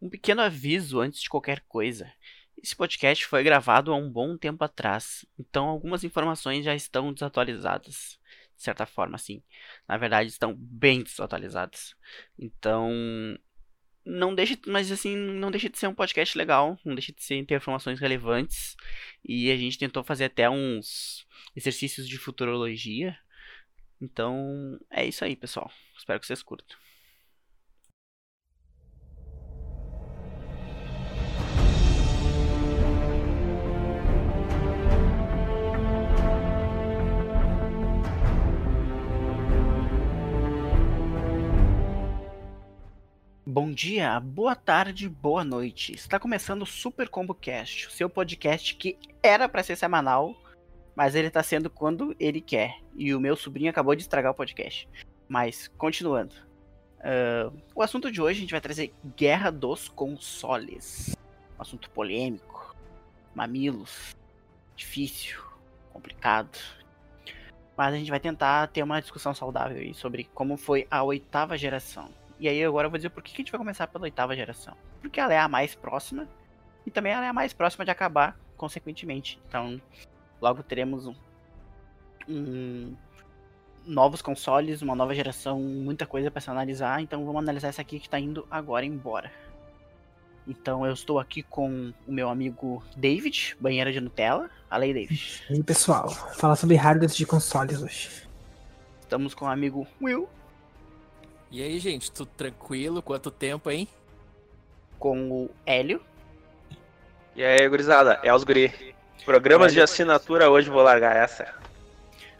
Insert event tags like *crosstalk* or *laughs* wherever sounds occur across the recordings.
Um pequeno aviso antes de qualquer coisa. Esse podcast foi gravado há um bom tempo atrás, então algumas informações já estão desatualizadas, de certa forma, assim. Na verdade, estão bem desatualizadas. Então, não deixe, mas assim, não deixa de ser um podcast legal, não deixa de ser, ter informações relevantes. E a gente tentou fazer até uns exercícios de futurologia. Então, é isso aí, pessoal. Espero que vocês curtam. Bom dia, boa tarde, boa noite. Está começando o Super Combo Cast, o seu podcast que era para ser semanal, mas ele está sendo quando ele quer. E o meu sobrinho acabou de estragar o podcast. Mas, continuando. Uh, o assunto de hoje a gente vai trazer Guerra dos Consoles. Um assunto polêmico, mamilos, difícil, complicado. Mas a gente vai tentar ter uma discussão saudável sobre como foi a oitava geração. E aí agora eu vou dizer por que a gente vai começar pela oitava geração. Porque ela é a mais próxima e também ela é a mais próxima de acabar, consequentemente. Então, logo teremos um, um novos consoles, uma nova geração, muita coisa para se analisar. Então vamos analisar essa aqui que está indo agora embora. Então eu estou aqui com o meu amigo David, banheira de Nutella. Aí, David. E aí, pessoal, falar sobre hardware de consoles hoje. Estamos com o amigo Will. E aí, gente, tudo tranquilo? Quanto tempo, hein? Com o Hélio. E aí, gurizada, é os guri. Programas de assinatura hoje vou largar essa.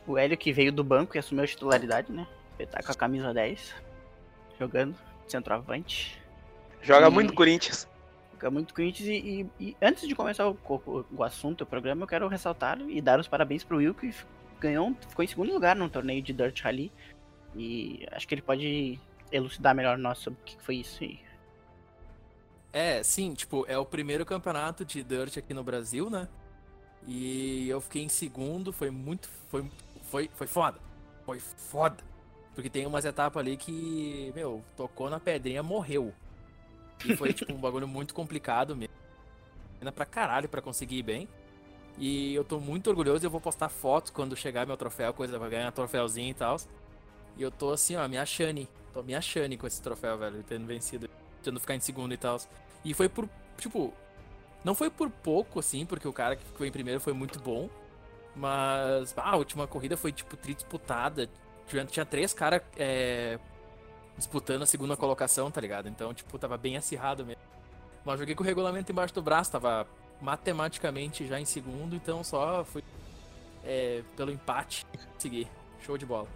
O Hélio que veio do banco e assumiu a titularidade, né? Ele tá com a camisa 10. Jogando, centroavante. Joga e... muito Corinthians. Joga muito Corinthians e, e, e antes de começar o, o, o, assunto, o programa, eu quero ressaltar e dar os parabéns pro Will que ganhou, ficou em segundo lugar no torneio de Dirt Rally e acho que ele pode elucidar melhor nós sobre o que foi isso aí. É, sim, tipo, é o primeiro campeonato de Dirt aqui no Brasil, né? E eu fiquei em segundo, foi muito. Foi, foi, foi foda. Foi foda. Porque tem umas etapas ali que, meu, tocou na pedrinha, morreu. E foi, tipo, um *laughs* bagulho muito complicado mesmo. Ainda pra caralho pra conseguir ir bem. E eu tô muito orgulhoso, eu vou postar fotos quando chegar meu troféu, coisa pra ganhar troféuzinho e tal. E eu tô assim, ó, me achando. Tô me achando com esse troféu, velho, tendo vencido, tendo ficar em segundo e tal. E foi por, tipo, não foi por pouco, assim, porque o cara que ficou em primeiro foi muito bom. Mas, ah, a última corrida foi, tipo, tri disputada. Tinha, três caras é, disputando a segunda colocação, tá ligado? Então, tipo, tava bem acirrado mesmo. Mas joguei com o regulamento embaixo do braço, tava matematicamente já em segundo, então só fui é, pelo empate seguir. Show de bola.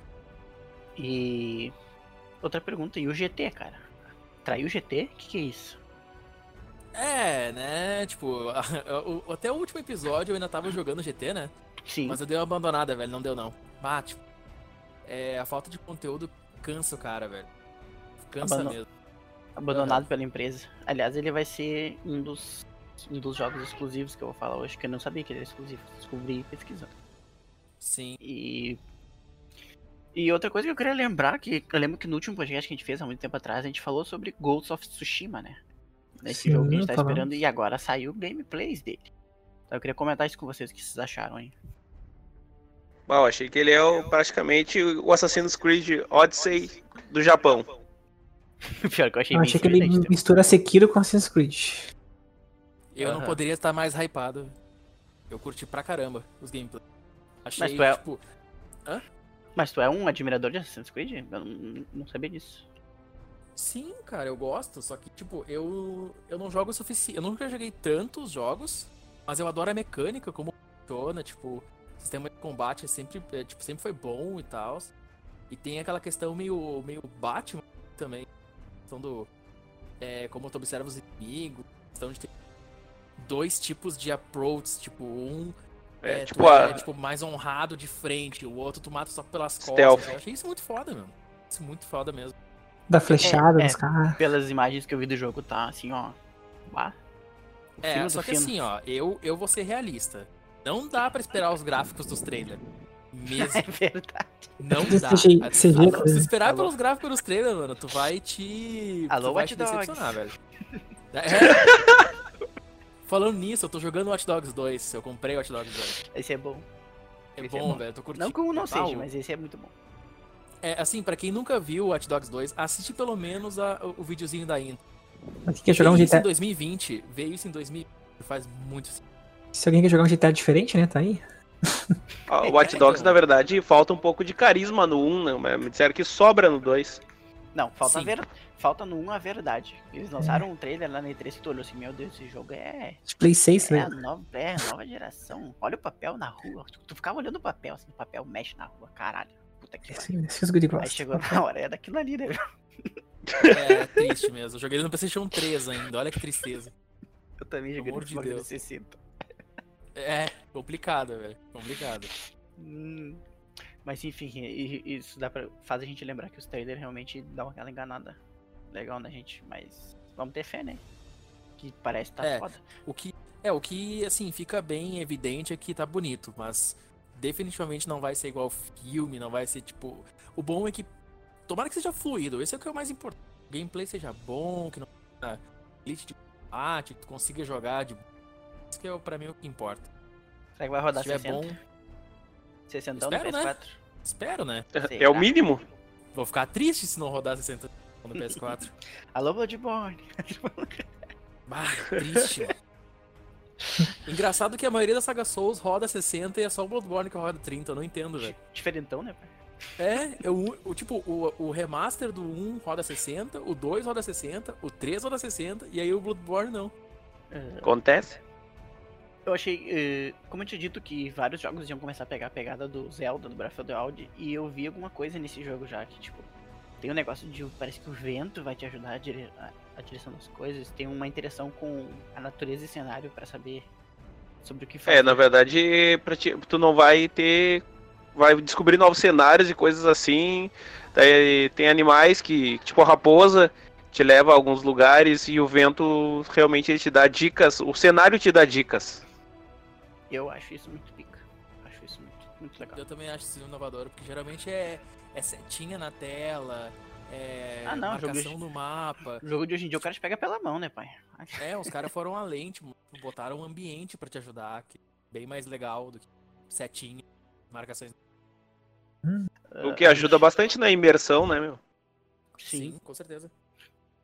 E outra pergunta, e o GT, cara? Traiu o GT? O que, que é isso? É, né? Tipo, *laughs* até o último episódio eu ainda tava jogando GT, né? Sim. Mas eu dei uma abandonada, velho. Não deu, não. Ah, tipo, é, a falta de conteúdo cansa o cara, velho. Cansa Abandon... mesmo. Abandonado pela empresa. Aliás, ele vai ser um dos, um dos jogos exclusivos que eu vou falar hoje, que eu não sabia que ele era exclusivo. Descobri pesquisando. Sim. E e outra coisa que eu queria lembrar, que eu lembro que no último podcast que a gente fez há muito tempo atrás, a gente falou sobre Ghost of Tsushima, né? Nesse Sim, jogo que a gente tá esperando, e agora saiu gameplays dele. Então eu queria comentar isso com vocês, o que vocês acharam aí. Bom, achei que ele é o, praticamente o Assassin's Creed Odyssey do Japão. *laughs* Pior que eu achei Eu achei que ele mistura Sekiro com Assassin's Creed. Eu uhum. não poderia estar mais hypado. Eu curti pra caramba os gameplays. Achei, Mas tu é... tipo... Hã? Mas tu é um admirador de Assassin's Creed? Eu não, não sabia disso. Sim, cara, eu gosto, só que, tipo, eu, eu não jogo o suficiente. Eu nunca joguei tantos jogos, mas eu adoro a mecânica, como funciona, tipo, o sistema de combate é sempre, é, tipo, sempre foi bom e tal. E tem aquela questão meio, meio Batman também. Questão do. É, como tu observa os inimigos, questão de ter dois tipos de approach, tipo, um é, é, tipo, a... é, tipo, mais honrado de frente, o outro tu mata só pelas Stealth. costas. Eu achei isso muito foda, meu. Isso muito foda mesmo. Da flechada é, nos é, caras. Pelas imagens que eu vi do jogo, tá assim, ó. Bah. É, só que assim, ó, eu, eu vou ser realista. Não dá pra esperar os gráficos dos trailers. *laughs* Mesmo. É verdade. Não dá. Se esperar Alô. pelos gráficos dos trailers, mano, tu vai te. Alô, tu vai te decepcionar, velho. *laughs* É. Falando nisso, eu tô jogando Watch Dogs 2. Eu comprei Watch Dogs 2. Esse é bom. É Esse é bom, bom. velho. eu Tô curtindo. Não que um não total. seja, mas esse é muito bom. É, assim, pra quem nunca viu Watch Dogs 2, assiste pelo menos a- o, o videozinho da intro. Mas quem quer jogar um isso em GTA. 2020, veio isso em 2020, faz muito Se alguém quer jogar um GTA diferente, né? Tá aí. O Watch Dogs, na verdade, falta um pouco de carisma no 1, né? mas me disseram que sobra no 2. Não, falta, ver... falta no 1 a verdade. Eles lançaram um trailer lá na E3 que tu olhou assim, meu Deus, esse jogo é. Play 6, É a né? nova, é nova geração. Olha o papel na rua. Tu, tu ficava olhando o papel, assim, o papel mexe na rua, caralho. Puta que pariu. Aí chegou na hora, é daquilo ali, né? É triste mesmo. Eu joguei ele no PlayStation 3 ainda, olha que tristeza. Eu também Pelo joguei amor no de Deus. 60. É, complicado, velho. Complicado. Hum, mas enfim, isso dá pra, faz a gente lembrar que os trailers realmente dão aquela enganada legal na gente, mas vamos ter fé, né? Que parece que tá É. foda. O que. É, o que, assim, fica bem evidente é que tá bonito, mas definitivamente não vai ser igual filme, não vai ser tipo. O bom é que. Tomara que seja fluido, esse é o que é o mais importante. O gameplay seja bom, que não tenha glitch de combate, que tu consiga jogar de. Isso que é, o- pra mim o que importa. Será que vai rodar Se tiver 60? bom, 60 no Espero, né? PS4? espero, né? É o mínimo. Vou ficar triste se não rodar 60 no PS4. *laughs* Alô, Bloodborne. *laughs* Bah, triste, mano. Engraçado que a maioria da saga Souls roda 60 e é só o Bloodborne que roda 30, eu não entendo, velho. Diferentão, né? pai? É, eu, o, tipo, o, o remaster do 1 roda 60, o 2 roda 60, o 3 roda 60, e aí o Bloodborne não. É, Acontece. Eu achei, eh, como eu tinha dito, que vários jogos iam começar a pegar a pegada do Zelda, do Breath of the Wild, e eu vi alguma coisa nesse jogo já, que tipo, tem um negócio de, parece que o vento vai te ajudar a, dire- a- a direção das coisas, tem uma interação com a natureza e cenário pra saber sobre o que fazer. É, na verdade, pra ti- tu não vai ter. Vai descobrir novos cenários e coisas assim. Daí tem animais que, tipo a raposa, te leva a alguns lugares e o vento realmente ele te dá dicas. O cenário te dá dicas. Eu acho isso muito pica. Acho isso muito, muito legal. Eu também acho isso inovador, porque geralmente é, é setinha na tela, é Ah, não, marcação no mapa. O *laughs* jogo de hoje em dia o cara te pega pela mão, né, pai? *laughs* É, os caras foram além, tipo, botaram um ambiente pra te ajudar, que é bem mais legal do que setinha, marcações. O que ajuda bastante na imersão, né, meu? Sim. com certeza.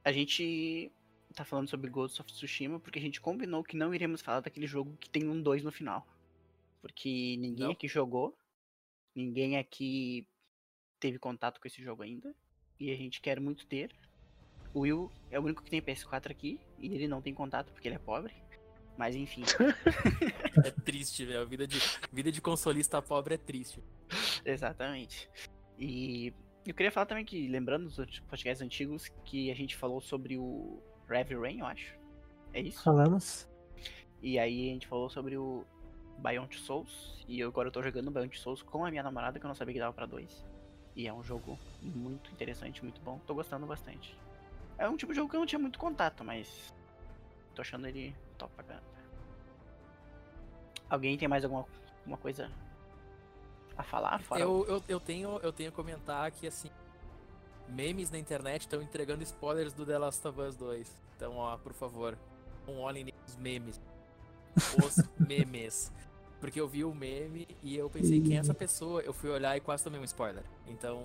A gente tá falando sobre Ghost of Tsushima porque a gente combinou que não iríamos falar daquele jogo que tem um 2 no final. Porque ninguém Não. aqui jogou, ninguém aqui teve contato com esse jogo ainda, e a gente quer muito ter. O Will é o único que tem PS4 aqui, e ele não tem contato porque ele é pobre. Mas enfim, *laughs* *laughs* É triste, velho. Vida de, vida de consolista pobre é triste. exatamente. E eu queria falar também que, lembrando dos podcasts antigos, que a gente falou sobre o Heavy Rain, eu acho. É isso? Falamos. E aí a gente falou sobre o Beyond Souls. E eu- agora eu tô jogando Beyond Souls com a minha namorada, que eu não sabia que dava pra dois. E é um jogo muito interessante, muito bom. Tô gostando bastante. É um tipo de jogo que eu não tinha muito contato, mas. Tô achando ele top pra caramba. Alguém tem mais alguma, alguma coisa a falar? Fora Eu, eu, eu, tenho, eu tenho a comentar que, assim, memes na internet estão entregando spoilers do The Last of Us 2. Então, ó, por favor, não olhem os memes. Os *laughs* memes. Porque eu vi o meme e eu pensei, quem é essa pessoa? Eu fui olhar e quase tomei um spoiler. Então,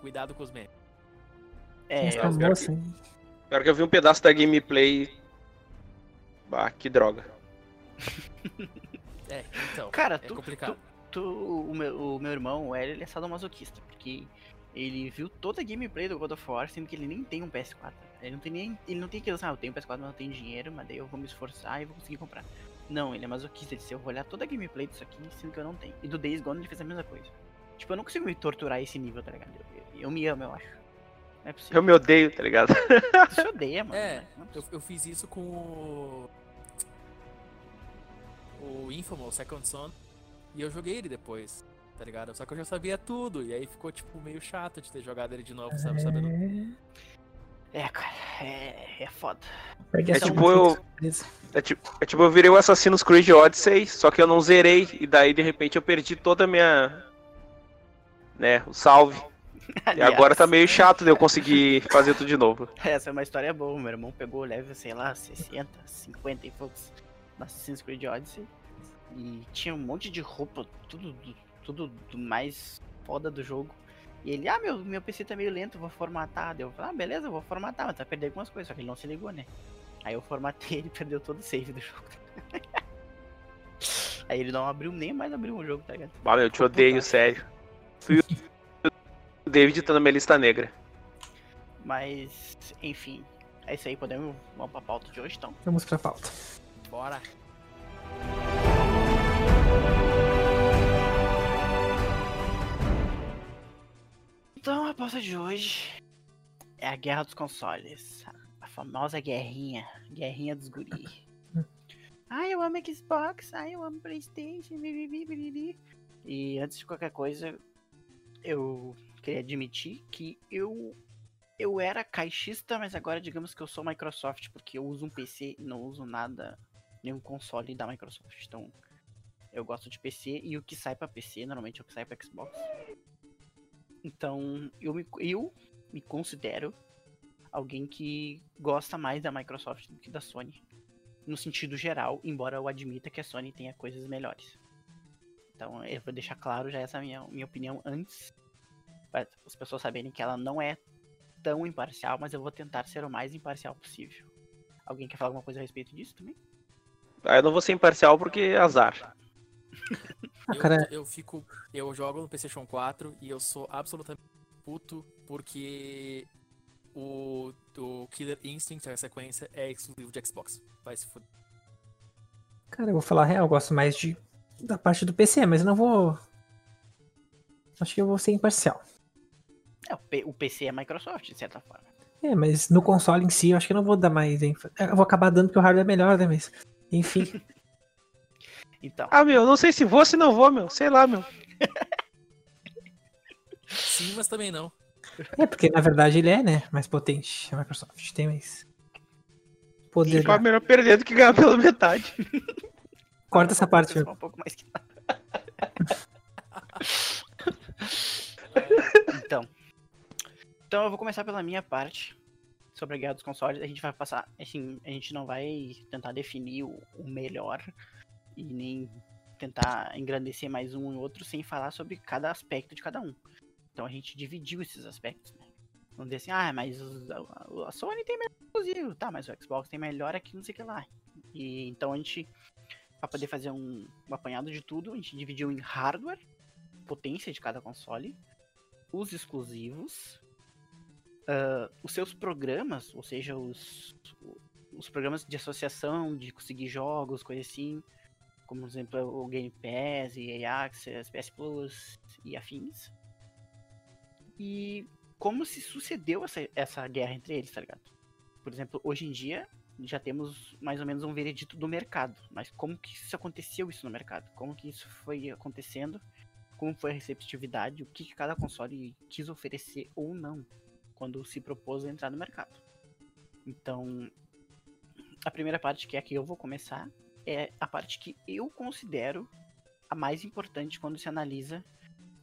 cuidado com os memes. É, eu- moça, hein? Na hora que eu vi um pedaço da gameplay. Bah, que droga. É, então, Cara, é tu- complicado. tu, o, meu, o meu irmão, o Hélio, ele é sadomasoquista, porque ele viu toda a gameplay do God of War, sendo que ele nem tem um PS4. Ele não tem nem. Ele não tem que ah, eu tenho um PS4, mas não tenho dinheiro, mas daí eu vou me esforçar e vou conseguir comprar. Não, ele é masoquista, ele disse, eu vou olhar toda a gameplay disso aqui, sendo que eu não tenho. E do Days Gone ele fez a mesma coisa. Tipo, eu não consigo me torturar a esse nível, tá ligado? Eu, eu me amo, eu acho. Não é possível. Eu me odeio, tá ligado? *laughs* Se odeia, mano. É, né? Não é Eu, eu fiz isso com o. O Infamous Second Son. E eu joguei ele depois, tá ligado? Só que eu já sabia tudo. E aí ficou, tipo, meio chato de ter jogado ele de novo, sabe? Sabendo. É, É, cara, é, é foda. É essa tipo eu-. É tipo, é tipo, eu virei o Assassin's Creed Odyssey, só que eu não zerei. E daí, de repente, eu perdi toda a minha. Né, o salve. *laughs* E agora tá meio chato de eu conseguir fazer tudo de novo. *laughs* Essa é uma história boa. Meu irmão pegou o level, sei lá, 60, 50 e poucos na Assassin's Creed Odyssey. E tinha um monte de roupa, tudo, tudo do mais foda do jogo. E ele, ah, meu, meu PC tá meio lento, vou formatar. Daí eu falei, ah, beleza, vou formatar, mas vai perder algumas coisas, só que ele não se ligou, né? Aí eu formatei *laughs* ele perdeu todo o save do jogo. *laughs* Aí ele não abriu nem mais abriu o jogo, tá ligado? Ah, meu, eu te odeio, sério. O *laughs* David tá na minha lista negra. Mas, enfim, é isso aí, podemos vamos pra pauta de hoje, então. Vamos pra pauta. Bora. Então, a pauta de hoje é a guerra dos consoles. A famosa guerrinha. Guerrinha dos guri. *laughs* Ai, eu amo Xbox. Ai, eu amo Playstation. bibibi, bibibi. E antes de qualquer coisa, eu queria admitir que eu eu era caixista, mas agora digamos que eu sou Microsoft, porque eu uso um PC e não uso nada, nenhum console da Microsoft. Então, eu gosto de PC e o que sai pra PC, normalmente é o que sai pra Xbox. Então, eu me, eu me considero alguém que gosta mais da Microsoft do que da Sony. No sentido geral, embora eu admita que a Sony tenha coisas melhores. Então, eu vou deixar claro já essa minha, minha opinião antes, para as pessoas saberem que ela não é tão imparcial, mas eu vou tentar ser o mais imparcial possível. Alguém quer falar alguma coisa a respeito disso também? Ah, eu não vou ser imparcial porque é azar. Ah, Eu, cara- eu fico. Eu jogo no PlayStation 4 e eu sou absolutamente puto porque o, o Killer Instinct, a sequência, é exclusivo de Xbox. Vai se fuder. Cara, eu vou falar a real, eu gosto mais de da parte do PC, mas eu não vou. Acho que eu vou ser imparcial. É, o, P- o PC é Microsoft, de certa forma. É, mas no console em si, eu acho que eu não vou dar mais ênfase. Eu vou acabar dando porque o hardware é melhor, né? Mas. Enfim. *laughs* Então, Ah, meu, não sei se vou, se não vou, meu. Sei lá, meu. Sim, mas também não. É, porque na verdade ele é, né? Mais potente. A Microsoft tem mais. Poder. É melhor perder do que ganhar pela metade. Corta essa parte. um pouco mais que *laughs* Então. Então eu vou começar pela minha parte sobre a guerra dos consoles. A gente vai passar, assim, a gente não vai tentar definir o melhor e nem tentar engrandecer mais um e outro sem falar sobre cada aspecto de cada um. Então a gente dividiu esses aspectos, né? Vamos dizer assim, ah, mas a, Sony tem melhor exclusivo, tá, mas o Xbox tem melhor aqui, não sei o que lá. E então a gente, para poder fazer um, um apanhado de tudo, a gente dividiu em hardware, potência de cada console, os exclusivos, ah, os seus programas, ou seja, os, os programas de associação, de conseguir jogos, coisa assim, como por exemplo o Game Pass, EA Access, PS Plus e afins. E como se sucedeu essa, essa guerra entre eles, tá ligado? Por exemplo, hoje em dia já temos mais ou menos um veredito do mercado, mas como que isso aconteceu isso no mercado? Como que isso foi acontecendo? Como foi a receptividade? O que, que cada console quis oferecer ou não quando se propôs a entrar no mercado? Então, a primeira parte que é que eu vou começar é a parte que eu considero a mais importante quando se analisa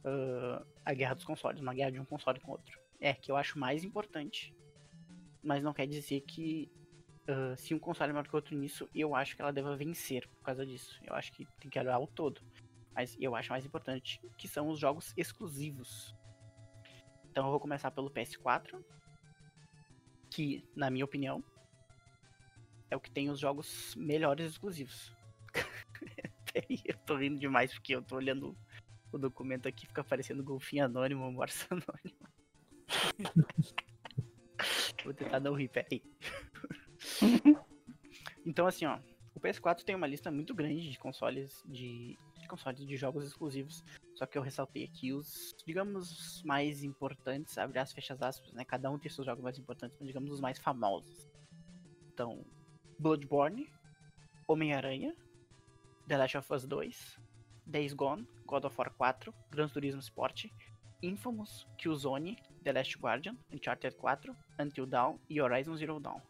ah, a guerra dos consoles, uma guerra de um console com outro. É que eu acho mais importante, mas não quer dizer que ah, se um console é maior que o outro nisso, eu acho que ela deva vencer por causa disso. Eu acho que tem que olhar o todo. Mas eu acho mais importante que são os jogos exclusivos. Então eu vou começar pelo PS4, que, na minha opinião, é o que tem os jogos melhores exclusivos. *laughs* Eu tô rindo demais porque eu tô olhando o documento aqui, fica aparecendo golfinho anônimo, morso *laughs* anônimo. Vou tentar não rir, peraí. *laughs* então assim, ó, o PS4 tem uma lista muito grande de consoles de, de consoles de jogos exclusivos. Só que eu ressaltei aqui os, digamos, mais importantes, abre as fechas aspas, né? Cada um tem seus jogos mais importantes, mas digamos os mais famosos. Então, Bloodborne, Homem-Aranha, The Last of Us 2, Days Gone, God of War 4, Gran Turismo Sport, Infamous, Killzone, The Last Guardian, Uncharted 4, Until Dawn e Horizon Zero Dawn.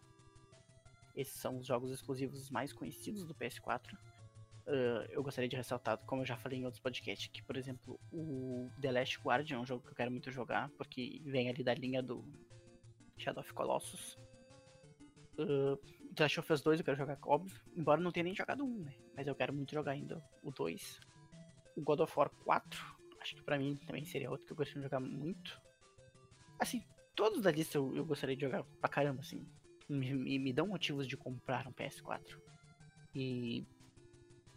Esses são os jogos exclusivos mais conhecidos do PS4. ah, eu gostaria de ressaltar, como eu já falei em outros podcasts, que, por exemplo, o The Last Guardian é um jogo que eu quero muito jogar, porque vem ali da linha do Shadow of Colossus. Uh, The Last of Us 2 eu quero jogar, óbvio, embora não tenha nem jogado um, né? Mas eu quero muito jogar ainda o 2. O God of War 4, acho que pra mim também seria outro que eu gostaria de jogar muito. Assim, todos da lista eu, eu gostaria de jogar pra caramba, assim. Me, me, me dão motivos de comprar um PS4. E.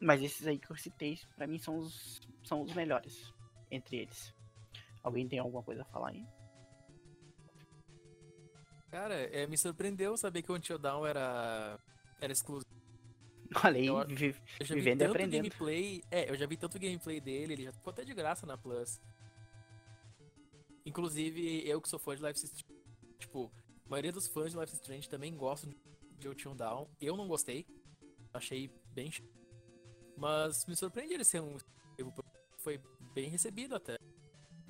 Mas esses aí que eu citei, pra mim, são os, são os melhores entre eles. Alguém tem alguma coisa a falar aí? Cara, é, me surpreendeu saber que o Until Dawn era, era exclusivo. Olha aí, Eu- vi- Eu já vi Vivendo e tanto aprendendo. gameplay. É, eu já vi tanto gameplay dele, ele já ficou até de graça na Plus. Inclusive, eu que sou fã de Life is Strange. Tipo, a maioria dos fãs de Life is Strange também gostam de Until Down. Eu não gostei. Achei bem. ch- Mas me surpreende ele ser um. Foi bem recebido até.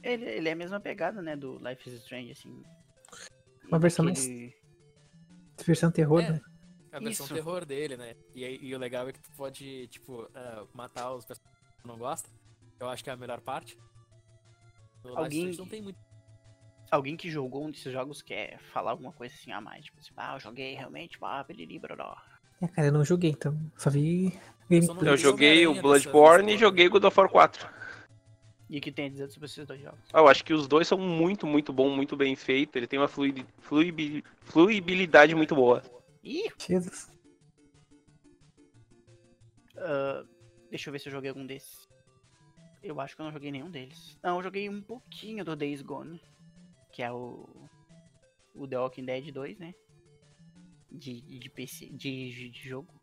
ele, ele é a mesma pegada, né, do Life is Strange, assim. Uma versão mais- Aquele- Versão terror, É. né? A versão Isso. terror dele, né? E, e o legal é que tu pode, tipo, ah, matar os personagens que tu não gosta. Eu acho que é a melhor parte. No Alguém- não tem muito. Alguém que jogou um desses jogos quer falar alguma coisa assim a mais, tipo assim, ah, eu joguei realmente, ah, broró. É, cara, eu não joguei, então. Só vi Eu. Eu joguei o Bloodborne e joguei God of War 4. E o que tem a dizer sobre esses dois jogos? Ah, Eu acho que os dois são muito, muito bom, muito bem feito. Ele tem uma fluidi- fluibi- fluibilidade muito boa. Ih, Jesus. ah, deixa eu ver se eu joguei algum desses. Eu acho que eu não joguei nenhum deles. Não, eu joguei um pouquinho do Days Gone, que é o, o The Walking Dead 2, né? De, de PC, de, de, de jogo.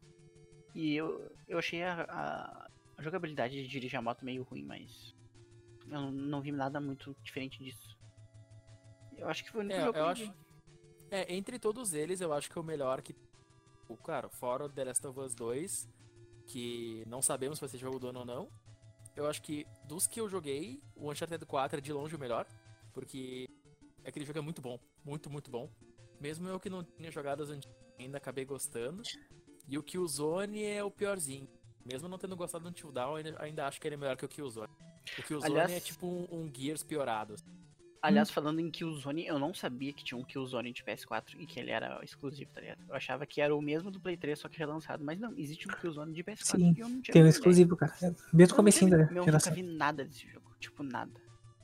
E eu, eu achei a, a, a jogabilidade de dirigir a moto meio ruim, mas eu não, não vi nada muito diferente disso. Eu acho que foi o único É, jogo eu acho. É, entre todos eles, eu acho que é o melhor que. o- Claro, fora o The Last of Us 2, que não sabemos se vai ser jogo do ano ou não. Eu acho que dos que eu joguei, o Uncharted 4 é de longe o melhor, porque aquele jogo é muito bom, muito, muito bom. Mesmo eu que não tinha jogado as antigas, ainda acabei gostando. E o Killzone é o piorzinho. Mesmo não tendo gostado do Until Dawn, ainda, ainda acho que ele é melhor que o Killzone. O Killzone Aliás- é tipo um, um Gears piorado. Aliás, falando em Killzone, eu não sabia que tinha um Killzone de PS4 e que ele era exclusivo, tá ligado? Eu achava que era o mesmo do Play 3, só que relançado. Mas não, existe um Killzone de PS4 Sim, e eu não tinha Tem um ideia. exclusivo, cara. No Eu comecinho da Eu nunca vi nada desse jogo. Tipo, nada.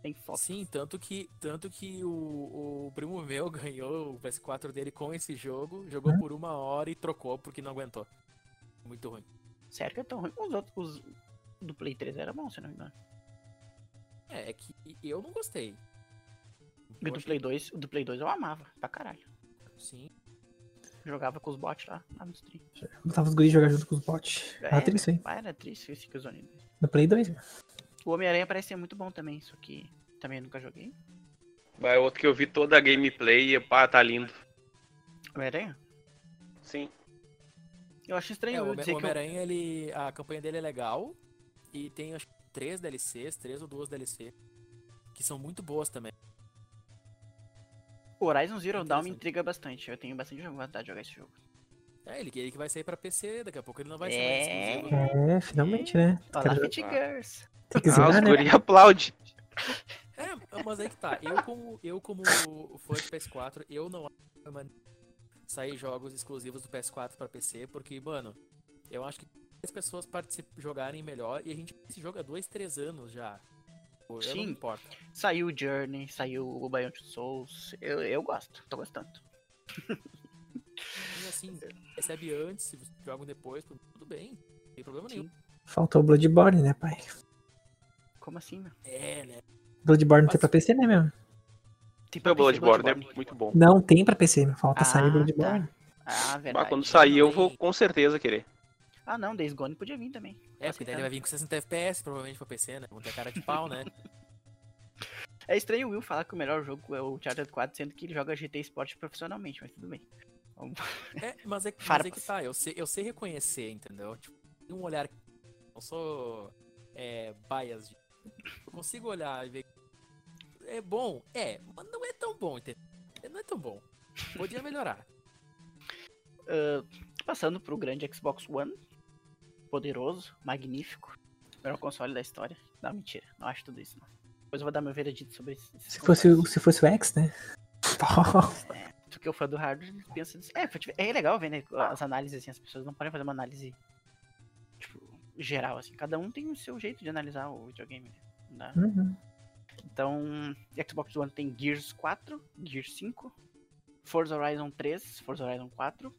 Tem foto. Sim, tanto que, tanto que o, o primo meu *laughs* ganhou o PS4 dele com esse jogo, jogou Hum? por uma hora e trocou porque não aguentou. Muito ruim. Sério que é tão ruim. Os outros, os do Play 3 era bom, se não me engano. É, é que eu não gostei. E o do Play 2, o do Play 2 eu amava, pra caralho. Sim. Jogava com os bots lá, lá no stream. Botava os guris jogar junto com os bots. É. Ah, triste isso. Ah, era triste esse Killzone. No Play 2, né? O Homem-Aranha parece ser muito bom também, só que também nunca joguei. Vai outro que eu vi toda a gameplay e pá, tá lindo. Homem-Aranha? Sim. Eu acho estranho É, eu dizer o que eu... Homem-Aranha, ele. A campanha dele é legal. E tem acho que três DLCs, três ou duas DLC. Que são muito boas também. o Horizon Zero Dawn me intriga bastante. Eu tenho bastante vontade de jogar esse jogo. É, ele, ele que vai sair pra PC, daqui a pouco ele não vai É. ser mais exclusivo. É, finalmente, né? Olha jogar. Fit Girls. Tem que Ah, os zerar, né? aplaude. É, mas aí que tá. Eu como, eu como fã de PS4, eu não acho é sair jogos exclusivos do PS4 pra PC, porque, mano, eu acho que as pessoas jogarem melhor e a gente esse jogo há dois, três anos já. Eu não Sim. me importo. Saiu o Journey, saiu o Biontech Souls. Eu, eu gosto, tô gostando. E assim, recebe antes, se jogam depois, tudo bem. Não tem problema nenhum. Faltou o Bloodborne, né, pai? Como assim, meu? É, né? Bloodborne tem Mas- pra PC, né, mesmo? Tem pra O PC Bloodborne é muito bom. Não tem pra PC, meu. Falta Ah, sair tá. Bloodborne. Ah, Mas verdade. quando sair eu Tem- vou com certeza querer. Ah, não, Days Gone podia vir também. É, porque daí ele vai vir com 60 FPS, provavelmente pra PC, né? Vão ter cara de pau, né? *laughs* É estranho o Will falar que o melhor jogo é o Uncharted 4, sendo que ele joga GT Sport profissionalmente, mas tudo bem. Vamos- É, mas é, mas é que *laughs* tá, eu sei, eu sei reconhecer, entendeu? Tipo, tem um olhar. Não sou é, bias. de- Eu consigo olhar e ver. É bom? É, mas não é tão bom, entendeu? Não é tão bom. Podia melhorar. *laughs* Ah, passando pro grande Xbox One. Poderoso, magnífico. Melhor console da história. Não, mentira. Não acho tudo isso, não. Depois eu vou dar meu veredito sobre isso. Se fosse, o- se fosse o X, né? *laughs* Porque o fã do hardware pensa nisso. É, é legal ver, né? As análises, assim, as pessoas não podem fazer uma análise, tipo, geral, assim. Cada um tem o seu jeito de analisar o videogame, né? Uhum. Então, Xbox One tem Gears 4, Gears 5, Forza Horizon 3, Forza Horizon 4.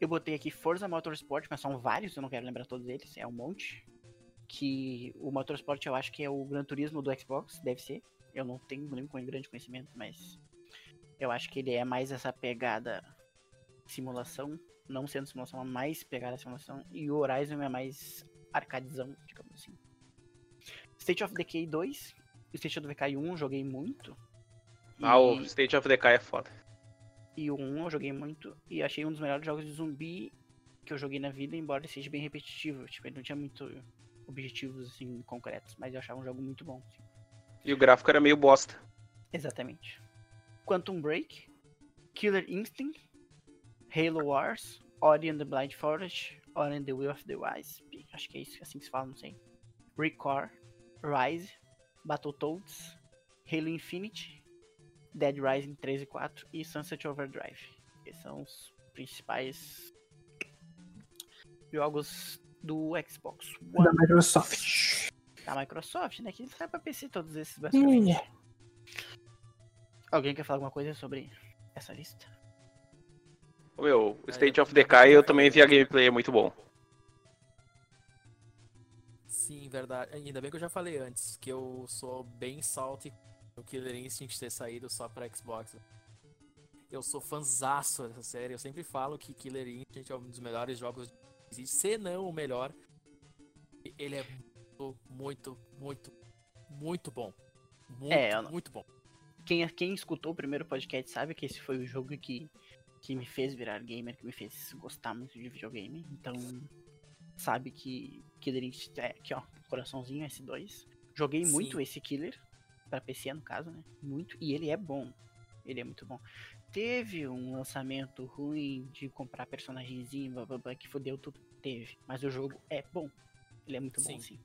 Eu botei aqui Forza Motorsport, mas são vários, eu não quero lembrar todos eles, é um monte. Que o Motorsport eu acho que é o Gran Turismo do Xbox, deve ser. Eu não tenho nenhum grande conhecimento, mas eu acho que ele é mais essa pegada simulação, não sendo simulação, mas mais pegada simulação. E o Horizon é mais arcadezão, digamos assim. State of Decay 2, State of Decay 1 eu joguei muito. Ah, o E- State of Decay é foda. E o 1 eu joguei muito e achei um dos melhores jogos de zumbi que eu joguei na vida, embora ele seja bem repetitivo. Tipo, ele não tinha muito objetivos assim concretos, mas eu achava um jogo muito bom. assim. E o gráfico era meio bosta. Exatamente. Quantum Break, Killer Instinct, Halo Wars, Ori and the Blind Forest, Ori and the Will of the Wise, acho que é isso assim que se fala, não sei. Record, Rise, Battletoads, Halo Infinite, Dead Rising 3 e 4 e Sunset Overdrive. Esses são os principais jogos do Xbox Da One Microsoft. da Microsoft, né? Que sai pra PC todos esses basicamente. Alguém quer falar alguma coisa sobre essa lista? Meu, o State of Decay eu também vi a gameplay, é muito bom. Sim, verdade. Ainda bem que eu já falei antes, que eu sou bem salty o Killer Instinct ter saído só pra Xbox. Eu sou fanzaço dessa série. Eu sempre falo que Killer Instinct é um dos melhores jogos que existe, se não o melhor. Ele é muito, muito, muito, muito bom. Muito, É, não- muito bom. Quem, quem escutou o primeiro podcast sabe que esse foi o jogo que, que me fez virar gamer, que me fez gostar muito de videogame. Então, sabe que Killer Instinct é aqui, ó, coraçãozinho S2. Joguei Sim. muito esse Killer, pra PC no caso, né? Muito, e ele é bom. Ele é muito bom. Teve um lançamento ruim de comprar personagemzinho, blá, blá, blá, que fodeu tudo. Teve. Mas o jogo é bom. Ele é muito bom, Sim. sim.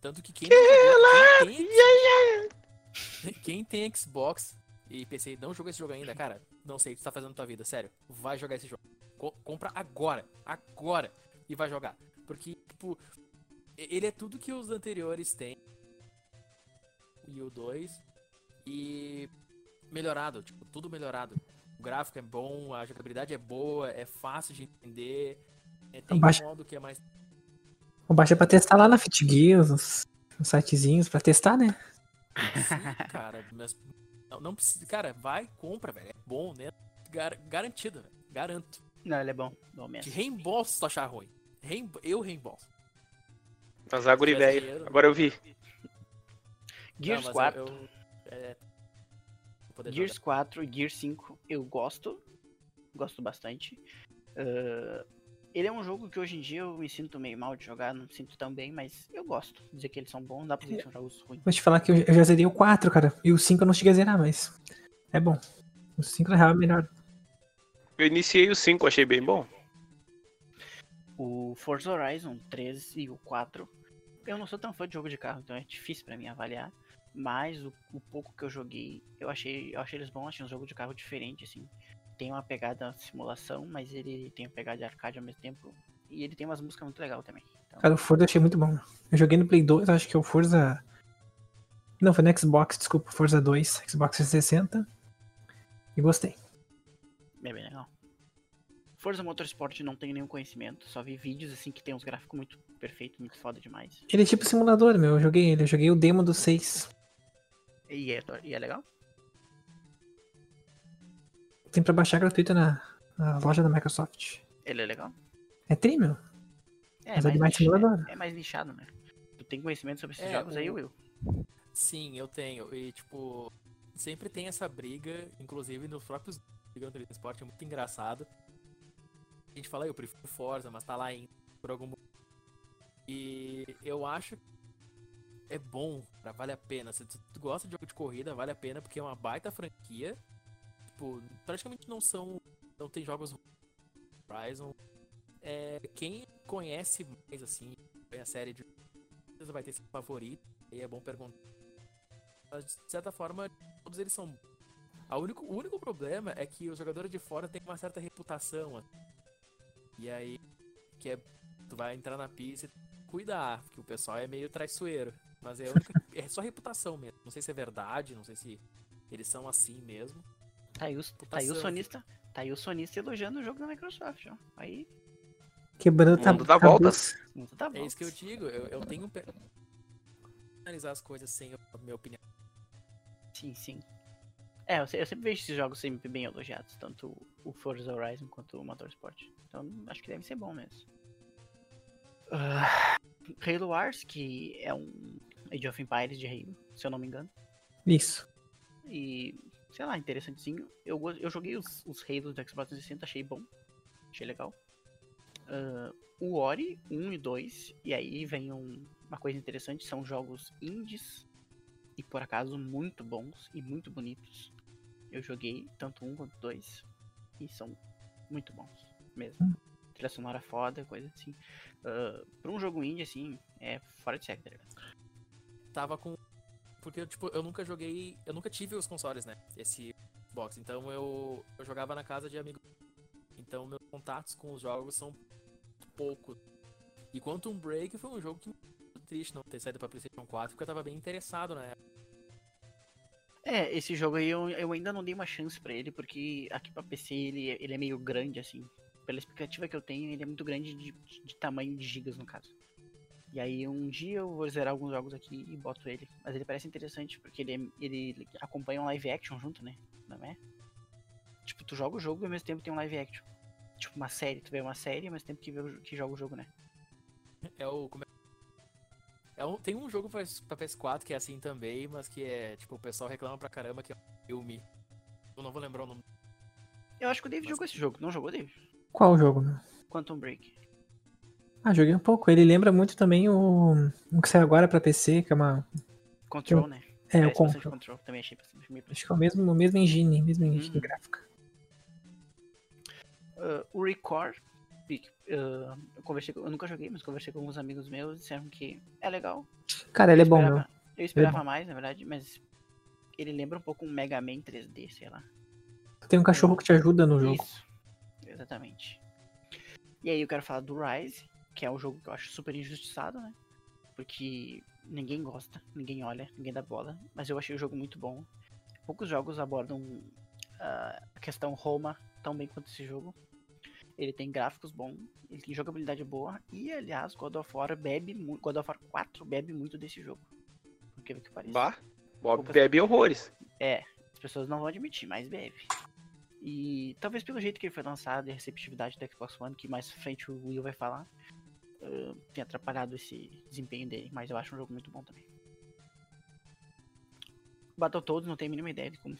Tanto que quem, jogou- quem, tem, *laughs* quem tem Xbox e PC e não jogou esse jogo ainda, cara, não sei o que você tá fazendo na tua vida, sério. Vai jogar esse jogo. Co- compra agora, agora, e vai jogar. Porque, tipo, ele é tudo que os anteriores têm. E o 2. E melhorado, tipo, tudo melhorado. O gráfico é bom, a jogabilidade é boa, é fácil de entender. É, tem Baixa- um modo que é mais Vou baixar pra testar lá na FitGears, nos, nos sitezinhos pra testar, né? Sim, cara, mas não, não precisa, cara, vai, compra, velho, é bom, né? Gar- garantido, velho, garanto. Não, ele é bom. Bom Te mesmo. reembolso se tu achar ruim. Eu reembolso. Mas a guri velho. Agora eu vi. Gears Não, mas 4. Eu, eu, é, poder Gears jogar. 4 e Gears 5 eu gosto. Gosto bastante. Ah, ele é um jogo que hoje em dia eu me sinto meio mal de jogar, não me sinto tão bem, mas eu gosto. Dizer que eles são bons, não dá pra dizer que são jogos ruins. Vou te falar que eu, eu já zerei o 4, cara. E o 5 eu não cheguei a zerar, mas é bom. O 5 na real é melhor. Eu iniciei o 5, achei bem bom. O Forza Horizon 3 e o 4, eu não sou tão fã de jogo de carro, então é difícil pra mim avaliar. Mas o, o pouco que eu joguei, eu achei, eu achei eles bons, achei um jogo de carro diferente, assim. Tem uma pegada simulação, mas ele tem uma pegada de arcade ao mesmo tempo. E ele tem umas músicas muito legais também. Então, Cara, o Forza eu achei muito bom. Eu joguei no Play 2, acho que é o Forza. Não, foi no Xbox, desculpa, Forza 2, Xbox 360. E gostei. É bem legal. Forza Motorsport não tenho nenhum conhecimento, só vi vídeos assim que tem uns gráficos muito perfeitos, muito foda demais. Ele é tipo simulador, meu. Eu joguei ele, eu joguei o demo do 6. E é, e é legal? Tem pra baixar gratuito na, na loja da Microsoft. Ele é legal? É tri, meu. É, Mas é nicha- simulador. é, é mais nichado, né? Tu tem conhecimento sobre esses É, jogos aí, o- Will? Sim, eu tenho. E, tipo, sempre tem essa briga, inclusive nos próprios Gran Turismo Sport, é muito engraçado. A gente fala, eu prefiro Forza, mas tá lá em, por algum motivo. E eu acho que é bom, vale a pena. Se tu gosta de jogo de corrida, vale a pena, porque é uma baita franquia. Tipo, praticamente não são. Não tem jogos Horizon. É, quem conhece mais, assim, a série de. Vai ter seu favorito, e é bom perguntar. Mas, de certa forma, todos eles são. A único, o único problema é que os jogadores de fora têm uma certa reputação. assim. E aí, que é. Tu vai entrar na pista e cuidar, porque o pessoal é meio traiçoeiro. Mas é, a única- é só reputação mesmo. Não sei se é verdade, não sei se eles são assim mesmo. Tá aí, os, tá aí o sonista. Tá aí o sonista elogiando o jogo da Microsoft, ó. Aí, Quebrando dá tabus. voltas. tá. É isso que eu digo, eu, eu tenho um. analisar as coisas sem a minha opinião. Sim, sim. É, eu, eu sempre vejo esses jogos sempre bem elogiados, tanto o Forza Horizon quanto o Motorsport. Então acho que deve ser bom mesmo. Ah, Halo Wars, que é um Age of Empires de Halo, se eu não me engano. Isso. E, sei lá, interessantezinho. Eu, eu joguei os, os Halos do Xbox 360, achei bom. Achei legal. Ah, o Ori 1 e 2, e aí vem um- uma coisa interessante, são jogos indies e por acaso muito bons e muito bonitos. Eu joguei tanto um quanto dois e são muito bons mesmo. Trilha sonora foda, coisa assim. Ah, pra um jogo indie, assim, é fora de série, tá ligado? Tava com. Porque, tipo, eu nunca joguei. Eu nunca tive os consoles, né? Esse Xbox. Então eu, eu jogava na casa de amigos. Então meus contatos com os jogos são poucos. E Quantum Break foi um jogo que muito triste não ter saído pra PlayStation 4, porque eu tava bem interessado na época. É, esse jogo aí eu, eu ainda não dei uma chance pra ele, porque aqui pra PC ele, ele é meio grande, assim. Pela expectativa que eu tenho, ele é muito grande de, de tamanho de gigas, no caso. E aí um dia eu vou zerar alguns jogos aqui e boto ele. Mas ele parece interessante, porque ele, é- ele acompanha um live action junto, né? Não é? Tipo, tu joga o jogo e ao mesmo tempo tem um live action. Tipo, uma série, tu vê uma série ao mesmo tempo que, vê que joga o jogo, né? É o. Como é... É um, tem um jogo pra, pra PS4 que é assim também, mas que é. Tipo, o pessoal reclama pra caramba que é um filme. Eu não vou lembrar o nome. Eu acho que o David Mas- jogou esse jogo, não jogou, David? Qual jogo, meu? Quantum Break. Ah, joguei um pouco. Ele lembra muito também o, o que saiu agora pra PC, que é uma. Control, né? É, o Parece bastante Control. Control. Também achei meio Acho que é o mesmo, o mesmo engine, mesmo engine Uhum. gráfica. Ah, o Record, ah, eu conversei com- eu nunca joguei, mas conversei com alguns amigos meus e disseram que é legal. Cara, ele é eu bom, esperava, meu. Eu esperava mais, na verdade, mas ele lembra um pouco um Mega Man 3D, sei lá. Tem um cachorro que te ajuda no jogo. Isso, exatamente. E aí eu quero falar do Rise, que é um jogo que eu acho super injustiçado, né? Porque ninguém gosta, ninguém olha, ninguém dá bola, mas eu achei o jogo muito bom. Poucos jogos abordam ah, a questão Roma tão bem quanto esse jogo. Ele tem gráficos bons, ele tem jogabilidade boa e, aliás, God of War bebe God of War 4 bebe muito desse jogo. Por que que pareça. Bah, Bob bebe horrores. É, as pessoas não vão admitir, mas bebe. E talvez pelo jeito que ele foi lançado e a receptividade do Xbox One, que mais frente o Will vai falar, ah, tenha atrapalhado esse desempenho dele, mas eu acho um jogo muito bom também. Battletoads não tenho a mínima ideia de como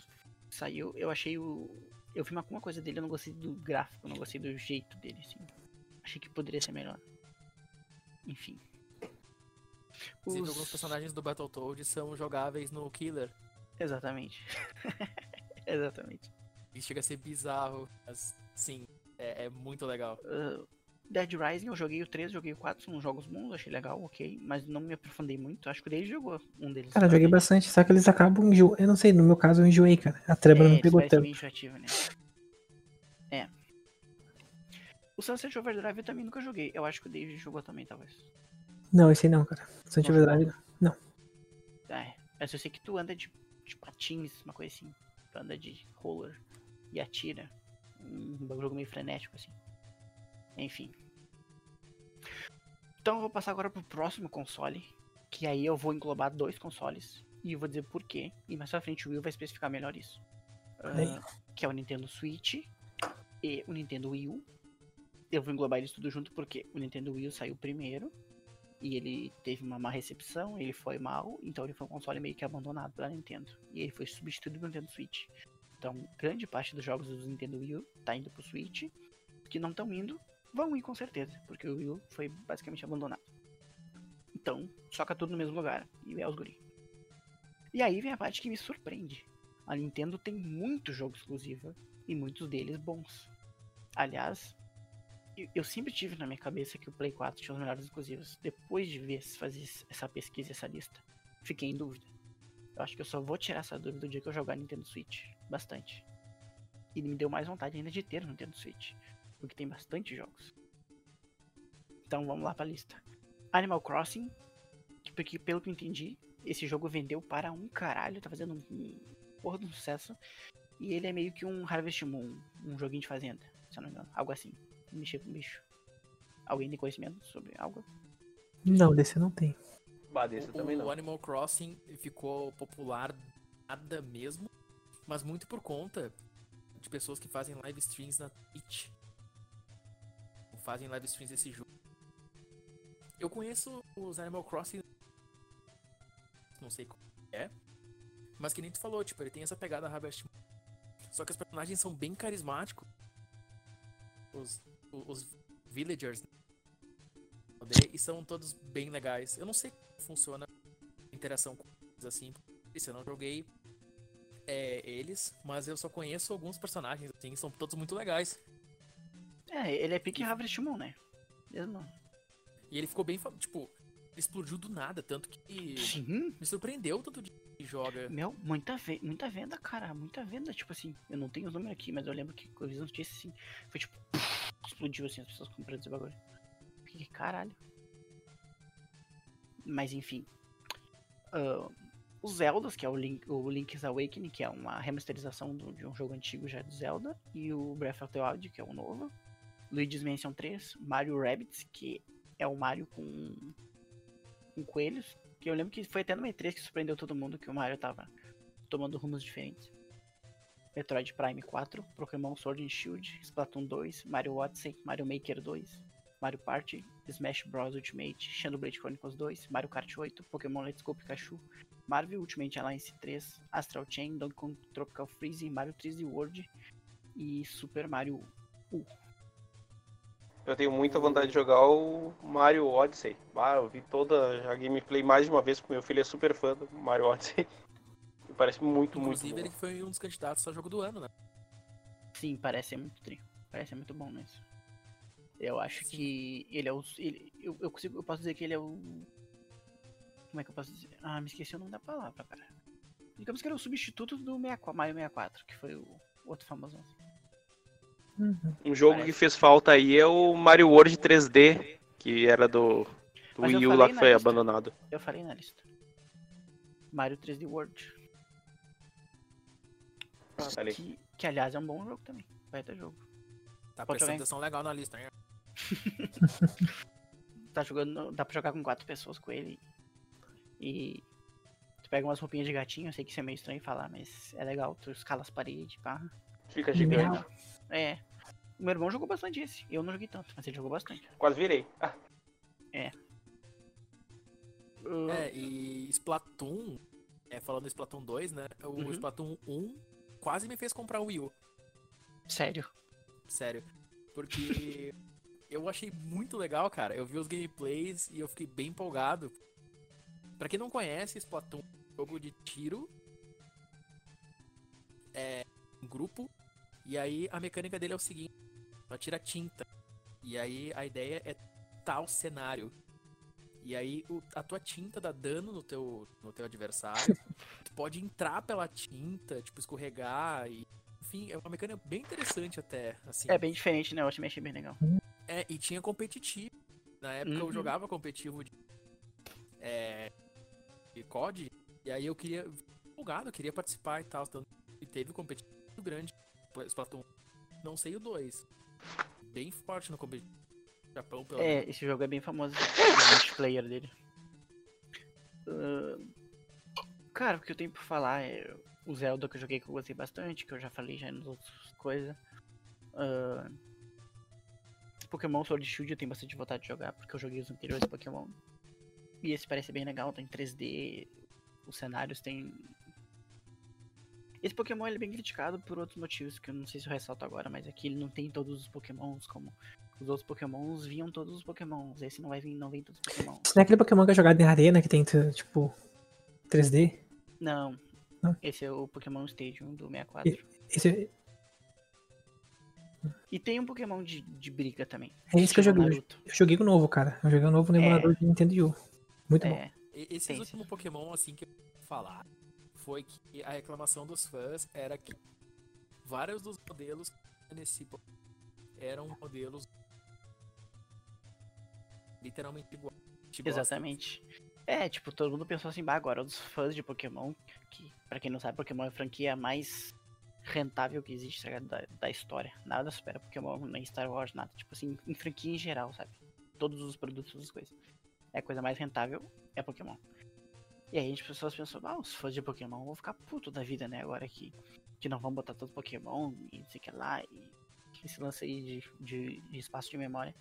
saiu. Eu achei o. Eu vi alguma coisa dele, eu não gostei do gráfico, eu não gostei do jeito dele, assim. Achei que poderia ser melhor. Enfim. Inclusive, Os- alguns personagens do Battletoads são jogáveis no Killer. Exatamente. *laughs* Exatamente. E chega a ser bizarro, mas sim, é, é muito legal. Uh, Dead Rising eu joguei o 3, joguei o 4, são jogos bons, achei legal, ok, mas não me aprofundei muito. Acho que o David jogou um deles. Cara, joguei bastante. só que eles acabam enjo... Eu não sei, no meu caso eu enjoei, cara. A trama É, não pegou tanto. né? É. O Sunset Overdrive eu também nunca joguei. Eu acho que o David jogou também, talvez. Não, esse aí não, cara. Sunset Não Overdrive não. É, mas eu sei que tu anda de, de patins, uma coisa assim. Tu anda de roller e atira. Um jogo meio frenético, assim. Enfim. Então eu vou passar agora pro próximo console. Que aí eu vou englobar dois consoles. E eu vou dizer por quê. E mais pra frente o Will vai especificar melhor isso. Ah, que é o Nintendo Switch e o Nintendo Wii U. Eu vou englobar eles tudo junto porque o Nintendo Wii U saiu primeiro e ele teve uma má recepção, ele foi mal, então ele foi um console meio que abandonado pela Nintendo. E ele foi substituído pelo Nintendo Switch. Então, grande parte dos jogos do Nintendo Wii U tá indo pro Switch. Que não estão indo, vão ir com certeza, porque o Wii U foi basicamente abandonado. Então, soca tudo no mesmo lugar e é os guri. E aí vem a parte que me surpreende. A Nintendo tem muito jogo exclusivo e muitos deles bons. Aliás, eu, eu sempre tive na minha cabeça que o Play 4 tinha os melhores exclusivos. Depois de ver fazer essa pesquisa, essa lista, fiquei em dúvida. Eu acho que eu só vou tirar essa dúvida do dia que eu jogar Nintendo Switch. Bastante. E me deu mais vontade ainda de ter o Nintendo Switch. Porque tem bastante jogos. Então vamos lá pra lista. Animal Crossing. que- Porque pelo que eu entendi, esse jogo vendeu para um caralho. Tá fazendo um porra de um sucesso. E ele é meio que um Harvest Moon. Um joguinho de fazenda. Se eu não me engano. Algo assim. Mexer com bicho. Alguém tem conhecimento sobre algo? Não, desse eu não tem. Bah, desse eu O, também o não. Animal Crossing ficou popular nada mesmo, mas muito por conta de pessoas que fazem live streams na Twitch. Fazem live streams desse jogo. Eu conheço os Animal Crossing. Não sei como é. Mas que nem tu falou, tipo, ele tem essa pegada Harvest Moon. Só que os personagens são bem carismáticos. Os, o- os villagers né? e são todos bem legais. Eu não sei como funciona a interação com eles assim. Isso, eu não joguei é, eles, mas eu só conheço alguns personagens, assim, são todos muito legais. É, ele é pique Harvest Moon, né? Mesmo. E ele ficou bem, tipo, explodiu do nada, tanto que Sim. me surpreendeu tanto de que joga. Meu, muita, ve muita venda, cara. Muita venda. Tipo assim, eu não tenho os números aqui, mas eu lembro que eu vi notícia assim. Foi tipo. *laughs* Explodiu assim, as pessoas comprando esse bagulho. Fiquei, caralho. Mas enfim. Ah, os Zeldas, que é o, Link, o Link's Awakening, que é uma remasterização do- de um jogo antigo já de Zelda. E o Breath of the Wild, que é o novo. Luigi's Mansion 3. Mario Rabbids, que é o Mario com, com coelhos. Que eu lembro que foi até no E3 que surpreendeu todo mundo que o Mario tava tomando rumos diferentes. Metroid Prime 4, Pokémon Sword and Shield, Splatoon 2, Mario Odyssey, Mario Maker 2, Mario Party, Smash Bros Ultimate, Xenoblade Chronicles 2, Mario Kart 8, Pokémon Let's Go Pikachu, Marvel Ultimate Alliance 3, Astral Chain, Donkey Kong Tropical Freeze, Mario 3D World e Super Mario U. Eu tenho muita vontade de jogar o Mario Odyssey. Ah, eu vi toda a gameplay mais de uma vez, porque meu filho é super fã do Mario Odyssey. *laughs* E parece muito, muito Inclusive, ele foi um dos candidatos ao jogo do ano, né? Sim, parece ser muito tri. Parece ser muito bom mesmo. Eu acho Sim. que ele é o. Ele, eu, eu, consigo, eu posso dizer que ele é o. Como é que eu posso dizer? Ah, me esqueci o nome da palavra, cara. Digamos que ele é o substituto do 64, Mario 64, que foi o outro famoso. Uhum. Um jogo Parece. que fez falta aí é o Mario World 3D, que era do, do Wii U lá que foi lista. abandonado. Eu falei na lista. Mario 3D World. Que, que aliás é um bom jogo também. Vai ter jogo. Tá Pode prestando atenção legal na lista, hein? *laughs* Tá jogando. Dá pra jogar com quatro pessoas com ele. E. Tu pega umas roupinhas de gatinho, eu sei que isso é meio estranho falar, mas é legal. Tu escala as paredes, pá. Fica gigante. É. O meu irmão jogou bastante esse. Eu não joguei tanto, mas ele jogou bastante. Quase virei. Ah, Uh, É, e Splatoon, é, falando do Splatoon 2, né? O Uhum. Splatoon 1 quase me fez comprar o Wii U. Sério. Sério. Porque *laughs* eu achei muito legal, cara. Eu vi os gameplays e eu fiquei bem empolgado. Pra quem não conhece, Splatoon é um jogo de tiro. É grupo. E aí a mecânica dele é o seguinte: ela tira tinta. E aí a ideia é tal cenário. E aí o- a tua tinta dá dano no teu, no teu adversário. *laughs* tu pode entrar pela tinta, tipo, escorregar e. Enfim, é uma mecânica bem interessante até, assim. É bem diferente, né? Eu achei achei bem legal. É, e tinha competitivo. Na época eu Uhum. jogava competitivo de, é, de COD, e aí eu queria, empolgado, eu queria participar e tal. E teve competitivo grande, Splatoon. Não sei o 2. Bem forte no competitivo. Japão, pelo menos. É, esse jogo é bem famoso. *laughs* O multiplayer dele. Ah, cara, o que eu tenho pra falar é o Zelda que eu joguei que eu gostei bastante, que eu já falei já nas outras coisas. Ah, Pokémon Sword Shield eu tenho bastante vontade de jogar, porque eu joguei os anteriores Pokémon. E esse parece bem legal, tem 3D, os cenários tem. Esse Pokémon ele é bem criticado por outros motivos que eu não sei se eu ressalto agora, mas aqui ele não tem todos os Pokémons como os outros Pokémons vinham todos os Pokémons. Esse não vai vir, não vem todos os Pokémons. Isso não é aquele Pokémon que é jogado em arena, que tem, tipo, 3D? Não. Não? Esse é o Pokémon Stadium do 64. Esse, E tem um Pokémon de, de briga também. É esse que eu joguei. Naruto. Eu joguei o novo, cara. Eu joguei o novo no É. emulador de Nintendo U. Muito bom. É, E- Esses Tem, últimos Pokémon, assim, que eu vou falar, foi que a reclamação dos fãs era que vários dos modelos nesse eram modelos literalmente iguais. Gosta. exatamente. É, tipo, todo mundo pensou assim, bah, agora os fãs de Pokémon, que pra quem não sabe, Pokémon é a franquia mais rentável que existe, tá ligado? Da, da história. Nada supera Pokémon, nem Star Wars, nada. Tipo assim, em franquia em geral, sabe? Todos os produtos, todas as coisas. É a coisa mais rentável, é Pokémon. E aí as pessoas pensam, ah, os fãs de Pokémon vão ficar puto da vida, né? Agora que, que não vão botar todo Pokémon e não sei o que lá. E esse lance aí de, de, de espaço de memória.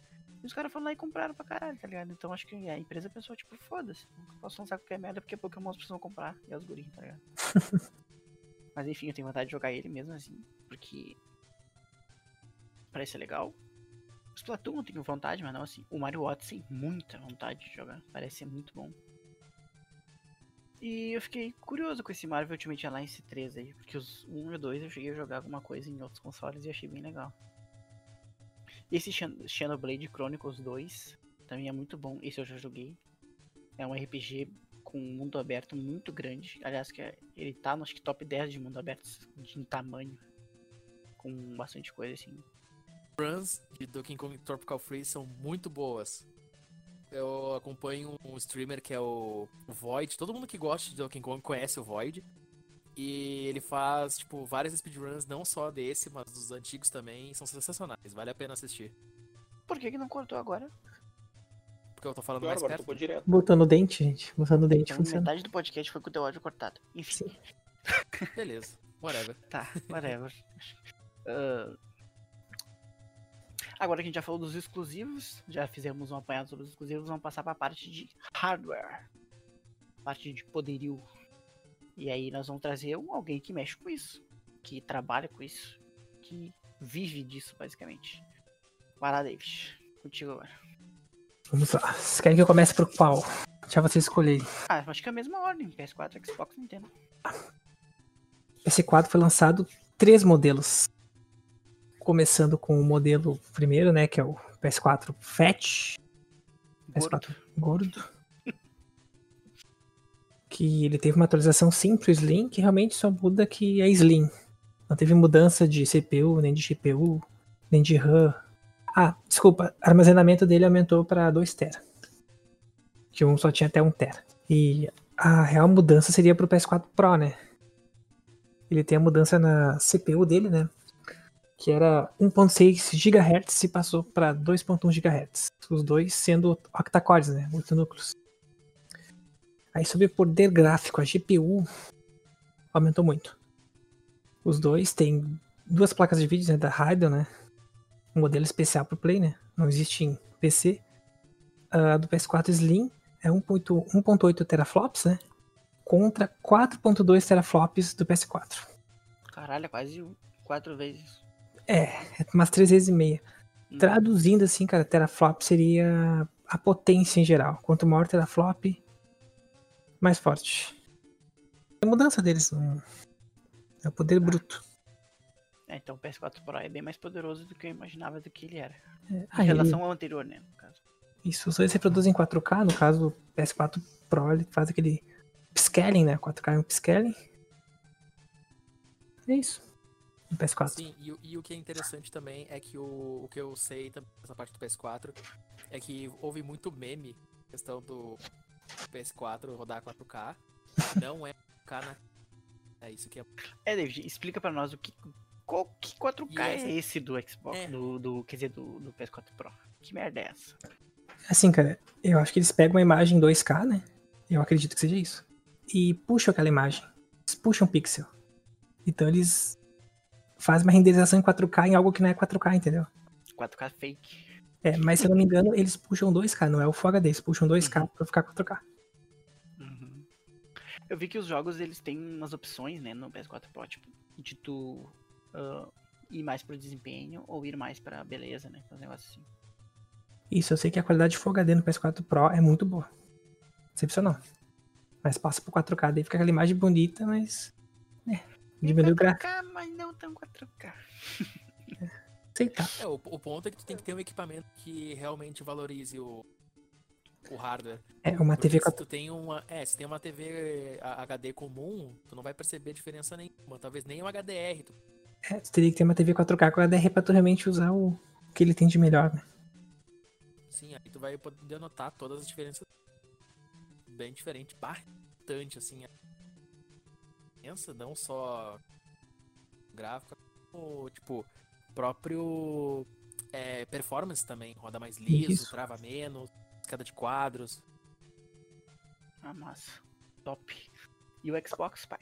E os caras foram lá e compraram pra caralho, tá ligado? Então acho que a empresa pensou, tipo, foda-se, posso lançar qualquer merda porque Pokémon precisam comprar e é os gurinhos, tá ligado? *laughs* Mas enfim, eu tenho vontade de jogar ele mesmo assim, porque parece ser legal. Splatoon eu tenho vontade, mas não assim. O Mario Odyssey, muita vontade de jogar, parece ser muito bom. E eu fiquei curioso com esse Marvel Ultimate Alliance 3 aí, porque os 1 e o 2 eu cheguei a jogar alguma coisa em outros consoles e achei bem legal. Esse Xen- Xenoblade Chronicles 2 também é muito bom. Esse eu já joguei. É um RPG com um mundo aberto muito grande. Aliás, que é- ele tá no acho que top 10 de mundo aberto de- em tamanho. Com bastante coisa assim. runs de Donkey Kong Tropical Freeze são muito boas. Eu acompanho um streamer que é o o Void. Todo mundo que gosta de Donkey Kong conhece o Void. E ele faz, tipo, várias speedruns, não só desse, mas dos antigos também. São sensacionais, vale a pena assistir. Por que, que não cortou agora? Porque eu tô falando mais agora perto. direto. Botando o dente, gente. Botando o dente Então, funciona. metade do podcast foi com o teu áudio cortado. Enfim. Sim. Beleza, whatever. Tá, whatever. *laughs* Ah, Agora que a gente já falou dos exclusivos, já fizemos um apanhado sobre os exclusivos, vamos passar para a parte de hardware. Parte de poderio. E aí nós vamos trazer um, alguém que mexe com isso, que trabalha com isso, que vive disso basicamente. Vai lá, David. Contigo agora. Vamos lá. Vocês querem que eu comece por qual? Deixa você escolher. Ah, acho que é a mesma ordem. PS4, Xbox, Nintendo. Esse quadro foi lançado três modelos. Começando com o modelo primeiro, né? Que é o PS4 Fat. PS4 gordo. *laughs* que ele teve uma atualização simples Slim, que realmente só muda que é Slim. Não teve mudança de CPU, nem de GPU, nem de RAM. Ah, desculpa, o armazenamento dele aumentou para 2 TB. Que um só tinha até 1 TB. E a real mudança seria pro PS4 Pro, né? Ele tem a mudança na CPU dele, né? Que era 1.6 GHz e passou para 2.1 GHz. Os dois sendo octa-cores, né? 8 núcleos. Aí sobre poder gráfico, a GPU aumentou muito. Os dois têm duas placas de vídeo né, da Radeon, né? Um modelo especial para Play, né? Não existe em PC. A do PS4 Slim é 1.8 1.8 teraflops, né? Contra 4.2 teraflops do PS4. Caralho, é quase quatro vezes. É, é umas três vezes e meia. Hum. Traduzindo assim, cara, teraflop seria a potência em geral. Quanto maior teraflop, mais forte. É a mudança deles. não- É o poder bruto. É, então o PS4 Pro é bem mais poderoso do que eu imaginava do que ele era. Em Ah, ele- relação ao anterior, né? No caso. Isso, os dois reproduzem em 4K, no caso o PS4 Pro ele faz aquele upscaling, né? 4K é um upscaling. É isso. No PS4. Sim, e, o- e o que é interessante também é que o, o que eu sei também dessa parte do PS4 é que houve muito meme questão do PS4 rodar 4K. Não é 4K na. É isso que é. É, David, explica pra nós o que. Qual que 4K E essa- é esse do Xbox? É. Do, do. Quer dizer, do, do PS4 Pro? Que merda é essa? Assim, cara, eu acho que eles pegam uma imagem 2K, né? Eu acredito que seja isso. E puxam aquela imagem. Eles puxam pixel. Então eles fazem uma renderização em 4K em algo que não é 4K, entendeu? 4K fake. É, mas se eu não me engano, eles puxam 2K, não é o Full HD, eles puxam 2K pra ficar 4K. Uhum. Eu vi que os jogos eles têm umas opções, né, no PS4 Pro, tipo, de tu ah, ir mais pro desempenho ou ir mais pra beleza, né? Um negócio assim. Isso, eu sei que a qualidade de Full HD no PS4 Pro é muito boa. Excepcional. Mas passa pro 4K, daí fica aquela imagem bonita, mas. É, diminui o gráfico. 4K, mas não tão 4K. aceitar. *laughs* É, o, o ponto é que tu tem que ter um equipamento que realmente valorize o, o hardware. É uma Porque TV se 4 tu tem uma, é, se tem uma TV HD comum, tu não vai perceber diferença nenhuma, talvez nem um HDR. Tu, É, você teria que ter uma TV 4K com HDR pra tu realmente usar o que ele tem de melhor, né? sim, aí tu vai poder notar todas as diferenças bem diferente, bastante assim. a diferença, não só gráfica, como, tipo, próprio é, performance também, roda mais liso, Isso. trava menos, escada de quadros. Ah, massa. Top. E o Xbox, pai?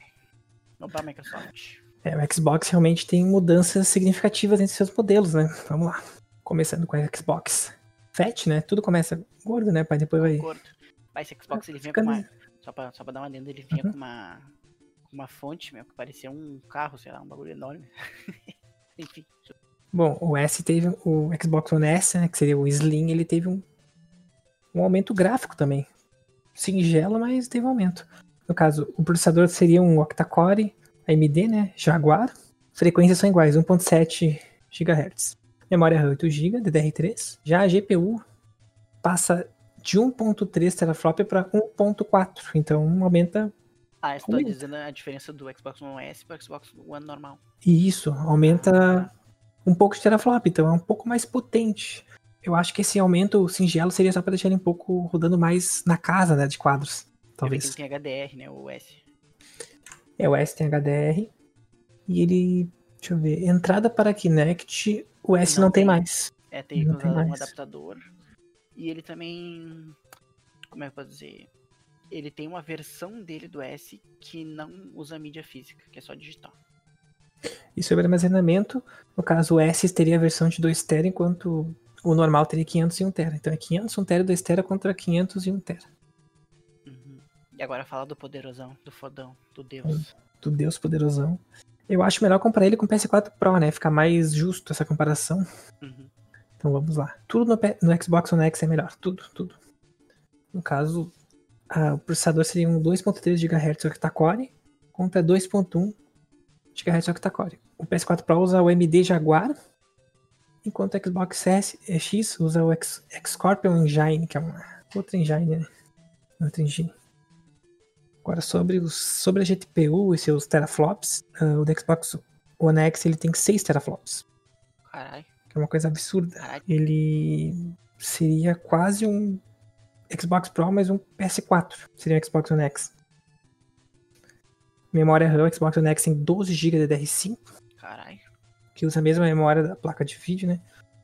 Não pra Microsoft. É, o Xbox realmente tem mudanças significativas entre seus modelos, né? Vamos lá. Começando com o Xbox Fat, né? Tudo começa gordo, né, pai? Depois vai. Gordo. Vai, esse Xbox ele vinha com uma. Só pra, só pra dar uma adenda, ele vinha Uhum. com uma. Uma fonte, meu, que parecia um carro, sei lá, um bagulho enorme. *laughs* Enfim. Bom, o S teve. O Xbox One S, né? Que seria o Slim, ele teve um, um aumento gráfico também. Singelo, mas teve um aumento. No caso, o processador seria um octa-core AMD, né? Jaguar. Frequências são iguais, 1.7 GHz. Memória RAM 8 GB, DDR3. Já a GPU passa de 1.3 teraflop para 1.4. Então aumenta Ah, estou Aumenta. dizendo a diferença do Xbox One S pro Xbox One normal. E isso aumenta um pouco de teraflop, então é um pouco mais potente. Eu acho que esse aumento singelo seria só para deixar ele um pouco rodando mais na casa, né, de quadros, talvez. Ele tem HDR, né? O S. É, o S tem HDR e ele, deixa eu ver, entrada para Kinect, o S não, Não tem tem. mais. É, tem Não tem um mais. adaptador. E ele também. Como é que eu posso dizer? Ele tem uma versão dele do S que não usa mídia física, que é só digital. E sobre armazenamento, no caso o S teria a versão de 2 TB, enquanto o normal teria 500 e 1 TB. Então é 500, 1 TB, 2 TB contra 500 e 1 TB. Uhum. E agora fala do poderosão, do fodão, do Deus. do Deus poderosão. Eu acho melhor comprar ele com o PS4 Pro, né? Fica mais justo essa comparação. Uhum. Então vamos lá. Tudo no, no Xbox One X é melhor. Tudo, tudo. No caso, a- o processador seria um 2.3 GHz octa-core contra 2.1 GHz octa-core. O PS4 Pro usa o AMD Jaguar, enquanto o Xbox S, eh, X usa o X, Scorpion Engine, que é uma outra engine, né? Outra engine. Agora, sobre, os, sobre a GPU e seus teraflops, ah, o do Xbox One X ele tem 6 teraflops, Caralho, que é uma coisa absurda. caralho. Ele seria quase um Xbox Pro, mas um PS4. Seria um Xbox One X. Memória RAM, o Xbox One X tem 12 GB de DDR5, Caralho. que usa a mesma memória da placa de vídeo, né?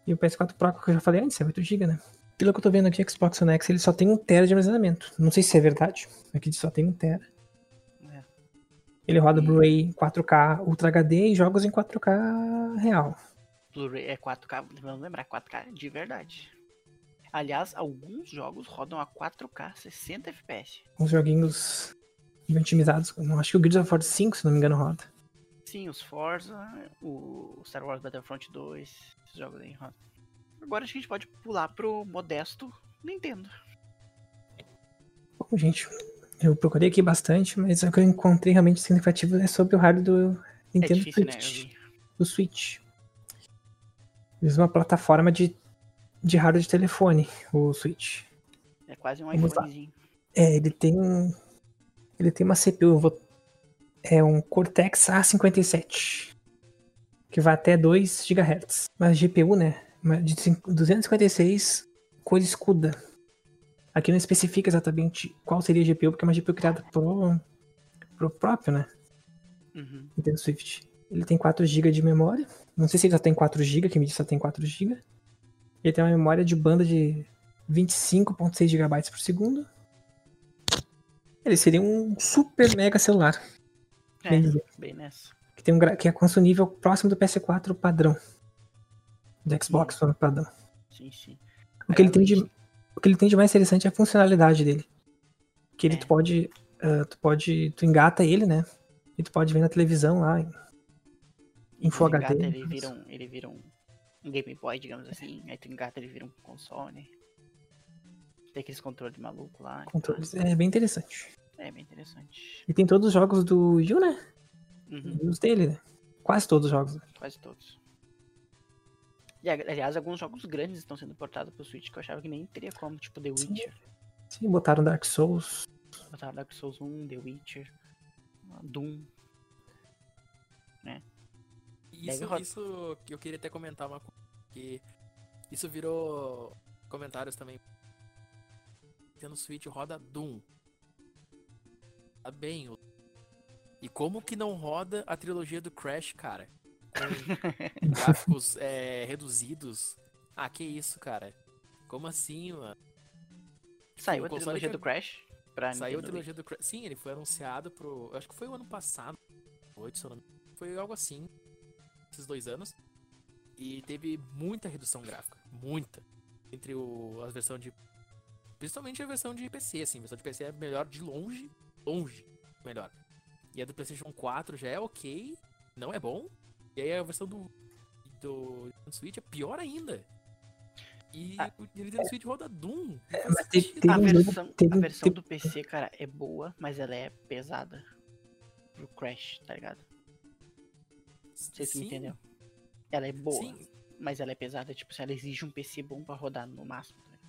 E o PS4 Pro, que eu já falei antes, é 8 GB, né? Pelo que eu tô vendo aqui, o Xbox One X ele só tem 1 TB de armazenamento. Não sei se é verdade, aqui só tem 1 TB. É. Ele roda E- Blu-ray 4K Ultra HD e jogos em 4K real. Blu-ray é 4K, vamos lembrar, 4K de verdade. Aliás, alguns jogos rodam a 4K 60 FPS. Uns joguinhos bem otimizados. Acho que o Gears of War 5, se não me engano, roda. Sim, os Forza, o Star Wars Battlefront 2, esses jogos aí rodam. Agora a gente pode pular pro modesto Nintendo. Bom, gente, eu procurei aqui bastante, mas o que eu encontrei realmente significativo é sobre o hardware do É Nintendo difícil, né? Switch. vi. do Switch. Eles uma plataforma de, de hardware de telefone, o Switch. É quase um iPhonezinho. É, ele tem ele tem uma CPU, vou- é um Cortex A57, que vai até 2 GHz. Mas GPU, né, de cin- 256 cor escuda. Aqui não especifica exatamente qual seria a GPU, porque é uma GPU criada pro, pro próprio, né, Uhum. Nintendo Swift. Ele tem 4 GB de memória. Não sei se ele só tem 4 GB, que me diz que só tem 4 GB. Ele tem uma memória de banda de 25.6 GB por segundo. Ele seria um super mega celular. É, Bem bem nessa. Que, tem um, que alcança o nível próximo do PS4 padrão. Do Xbox One padrão. Sim, sim. O que, ele tem de, o que ele tem de mais interessante é a funcionalidade dele. Que ele É. tu pode. ah, tu pode. Tu engata ele, né? E tu pode ver na televisão lá. em- Em Full HD. Ele vira, um, ele vira um, um Game Boy, digamos assim. Aí tu engata, ele vira um console. Tem aqueles controles malucos lá. Controles. É bem interessante. É bem interessante. E tem todos os jogos do Yu, né? Uhum, os dele, né? Quase todos os jogos. quase todos. E aliás, alguns jogos grandes estão sendo portados pro Switch que eu achava que nem teria como, tipo The Sim. Witcher. Sim, botaram Dark Souls. Botaram Dark Souls 1, The Witcher, Doom. Isso, isso que eu queria até comentar uma coisa. Que isso virou comentários também. Nintendo Switch roda Doom. Tá bem. E como que não roda a trilogia do Crash, cara? Com *laughs* gráficos é, reduzidos. Ah, que isso, cara? Como assim, mano? Saiu o a trilogia que- do Crash pra Saiu a trilogia do Crash. Sim, ele foi anunciado pro. Eu acho que foi o ano passado. Se eu não. Foi algo assim. Esses dois anos. E teve muita redução gráfica. Muita. Entre o, a versão de. Principalmente a versão de PC, assim. A versão de PC é melhor de longe. Longe. Melhor. E a do PlayStation 4 já é ok. Não é bom. E aí a versão do. Do Nintendo Switch é pior ainda. E Ah, o Nintendo Switch roda Doom. Faz mas sentido. teve A versão, teve a versão do PC, cara, é boa, mas ela é pesada. Pro Crash, tá ligado? Não sei se Sim, me entendeu. Ela é boa, Sim, mas ela é pesada, tipo, se ela exige um PC bom pra rodar no máximo. tá ligado?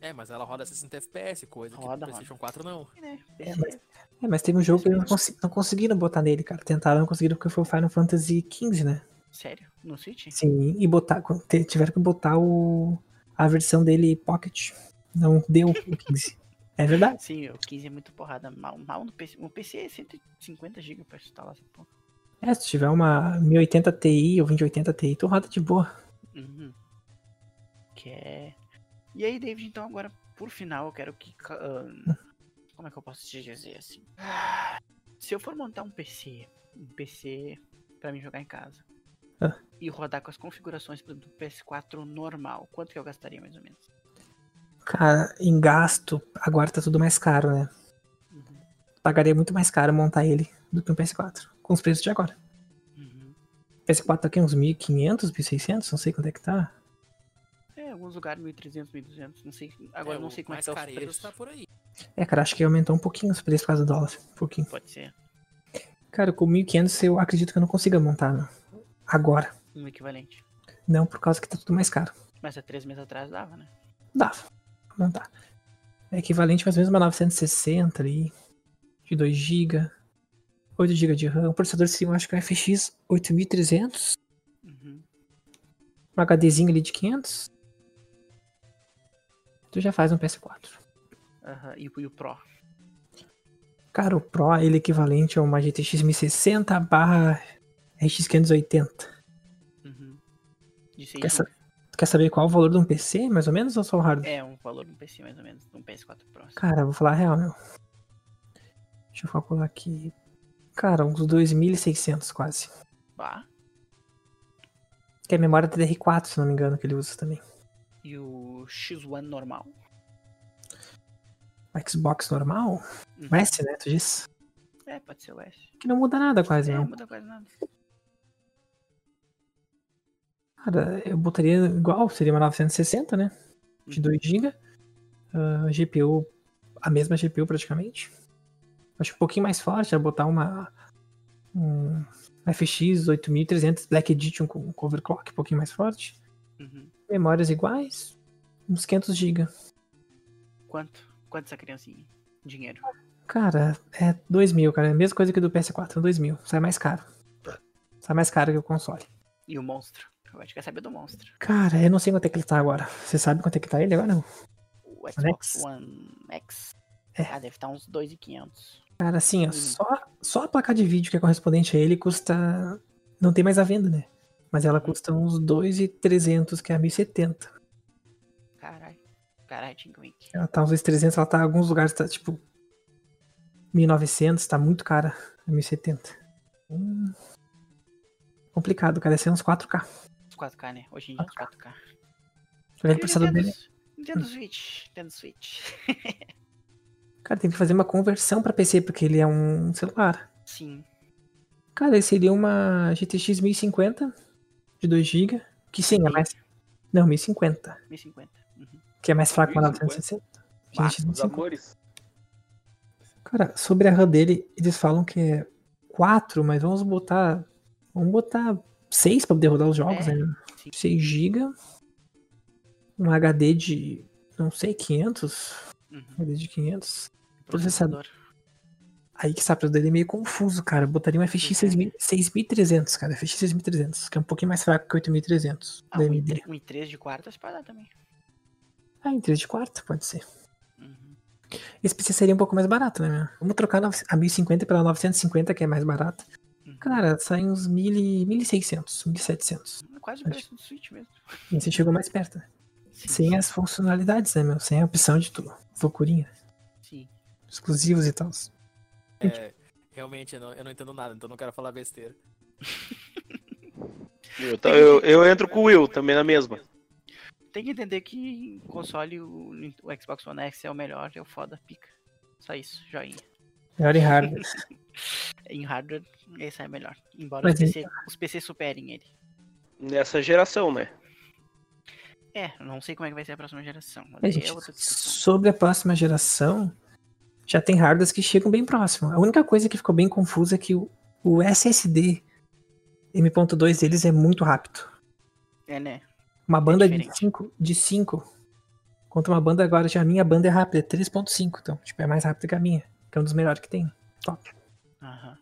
É, mas ela roda 60 FPS, coisa que Roda, no PlayStation 4 não. E, né, É, PC, mas, é, mas teve um jogo que eles não, consi- não conseguiram botar nele, cara. Tentaram, não conseguiram porque foi o Final Fantasy XV, né? Sério? No Switch? Sim, e botar, tiveram que botar o, a versão dele Pocket. Não deu o 15. É verdade. Sim, o 15 é muito porrada. Mal, mal no PC. O PC é 150 GB pra instalar essa porra. É, se tiver uma 1080 Ti ou 2080 Ti, tu roda de boa. Uhum. Que é. E aí, David, então agora, por final, eu quero que. ahn, como é que eu posso te dizer assim? Se eu for montar um PC, um PC pra mim jogar em casa, Ah. e rodar com as configurações do do PS4 normal, quanto que eu gastaria mais ou menos? Cara, em gasto, agora tá tudo mais caro, né? Uhum. Pagaria muito mais caro montar ele do que um PS4. Com os preços de agora. Uhum. PS4 tá aqui uns 1.500, 1.600, não sei quanto é que tá. É, alguns lugares 1.300, 1.200, não sei. Agora eu não o sei como é que tá os careiros preços. tá por aí. É, cara, acho que aumentou um pouquinho os preços por causa do dólar. Um pouquinho. Pode ser Cara, com 1.500 eu acredito que eu não consiga montar, não. Agora. um equivalente. Não, por causa que tá tudo mais caro. Mas há três meses atrás dava, né? Dava. pra Montar. É equivalente mais ou menos a uma 960 ali. De 2 GB. 8 GB de RAM. O processador sim, acho que é um FX 8300. Uhum. Um HDzinho ali de 500. Tu já faz um PS4. Aham, E, o- e o Pro? Cara, o Pro, ele é equivalente a uma GTX 1060 barra RX 580. Uhum. De 6 Quer, sa- quer saber qual o valor de um PC, mais ou menos, ou só o hardware? É um valor de um PC mais ou menos, de um PS4 Pro. Cara, eu vou falar a real, meu. Deixa eu calcular aqui. Cara, uns 2.600 quase. Bah. Que é a memória DDR4, se não me engano, que ele usa também. E o X1 normal? O Xbox normal? Uhum. O S, né? Tu disse? É, pode ser o S. Que não muda nada quase, É, não não. muda quase nada. Cara, eu botaria igual, seria uma 960, né? De 2 GB. GPU, a mesma GPU praticamente. Acho um pouquinho mais forte, é botar uma. Um FX 8300 Black Edition com overclock um pouquinho mais forte. Uhum. Memórias iguais. Uns 500 GB. Quanto? Quanto essa criancinha? Dinheiro. Cara, é 2 mil, cara. É a mesma coisa que do PS4, 2 mil. Sai mais caro. Sai mais caro que o console. E o monstro? Eu acho que quer saber do monstro. Cara, eu não sei quanto é que ele tá agora. Você sabe quanto é que tá ele agora? Não. O One Xbox X? One X. É. Ah, deve estar uns 2,500. Cara, assim, ó, Hum. só, só a placa de vídeo que é correspondente a ele custa. Não tem mais a venda, né? Mas ela custa uns 2,300, que é a 1070. Caralho. Caralho, Tinko Wink. Ela tá uns 2,300, ela tá em alguns lugares, tá tipo. 1.900, tá muito cara a 1070. Hum, complicado, cara. Ia ser uns 4K. Os 4K, né? Hoje em dia, os 4K. Olha E o processador dele. Nintendo Switch. Nintendo Switch. *laughs* Cara, tem que fazer uma conversão pra PC, porque ele é um celular. Sim. Cara, ele seria uma GTX 1050 de 2 GB. Que sim, é mais. Não, 1050. 1050. Uhum. Que é mais fraco que a 1050? 960. Bah, GTX os 1050. amores. Cara, sobre a RAM dele, eles falam que é 4, mas vamos botar. Vamos botar 6 pra poder rodar os jogos, É, né? sim. 6 GB. Um HD de, não sei, 500. Uhum. HD de 500. Processador. Aí que sabe, dele é meio confuso, cara. Eu botaria um FX Uhum. 6000 6300, cara. FX 6300, que é um pouquinho mais fraco que 8300 Ah, da um AMD. i3 um i3 de quarta se pode dar também. Ah, em 3 de quarto, pode ser. Uhum. Esse PC seria um pouco mais barato, né, meu? Vamos trocar a 1050 pela 950, que é mais barato. Uhum. Cara, sai uns 1000 e- 1600, 1700. Quase o preço do Switch mesmo. E você chegou mais perto. Sim, Sem as funcionalidades, né, meu? Sem a opção de tudo. Loucurinha. Exclusivos e tal. É, realmente, eu não, eu não entendo nada, então não quero falar besteira. Eu, ta- eu, eu entro com o Will, também na mesma. Tem que entender que console, o, o Xbox One X é o melhor, é o foda, pica. Só isso, joinha. Melhor em hardware. *laughs* Em hardware, esse é melhor. Embora os, PC, os PC superem ele. Nessa geração, né? É, não sei como é que vai ser a próxima geração. mas É, gente, sobre a próxima geração, já tem hardwares que chegam bem próximo. A única coisa que ficou bem confusa é que o, o SSD M.2 deles é muito rápido. É, né? Uma banda de diferente. 5, de 5, contra uma banda agora, já a minha banda é rápida, é 3.5, então, tipo, é mais rápida que a minha, que é um dos melhores que tem. Top. Aham.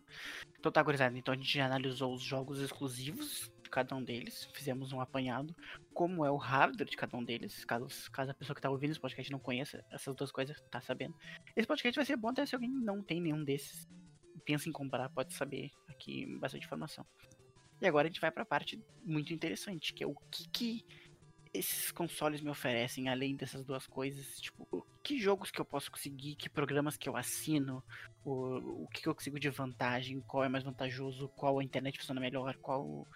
Então tá, gurizada. Então a gente já analisou os jogos exclusivos de cada um deles. Fizemos um apanhado. Como é o hardware de cada um deles. Caso, caso a pessoa que tá ouvindo esse podcast não conheça essas duas coisas, tá sabendo. Esse podcast vai ser bom até se alguém não tem nenhum desses. Pensa em comprar, pode saber aqui bastante informação. E agora a gente vai pra parte muito interessante, que é o que, que esses consoles me oferecem, além dessas duas coisas. Tipo, que jogos que eu posso conseguir, que programas que eu assino, o, o que que eu consigo de vantagem, qual é mais vantajoso, qual a internet funciona melhor, qual.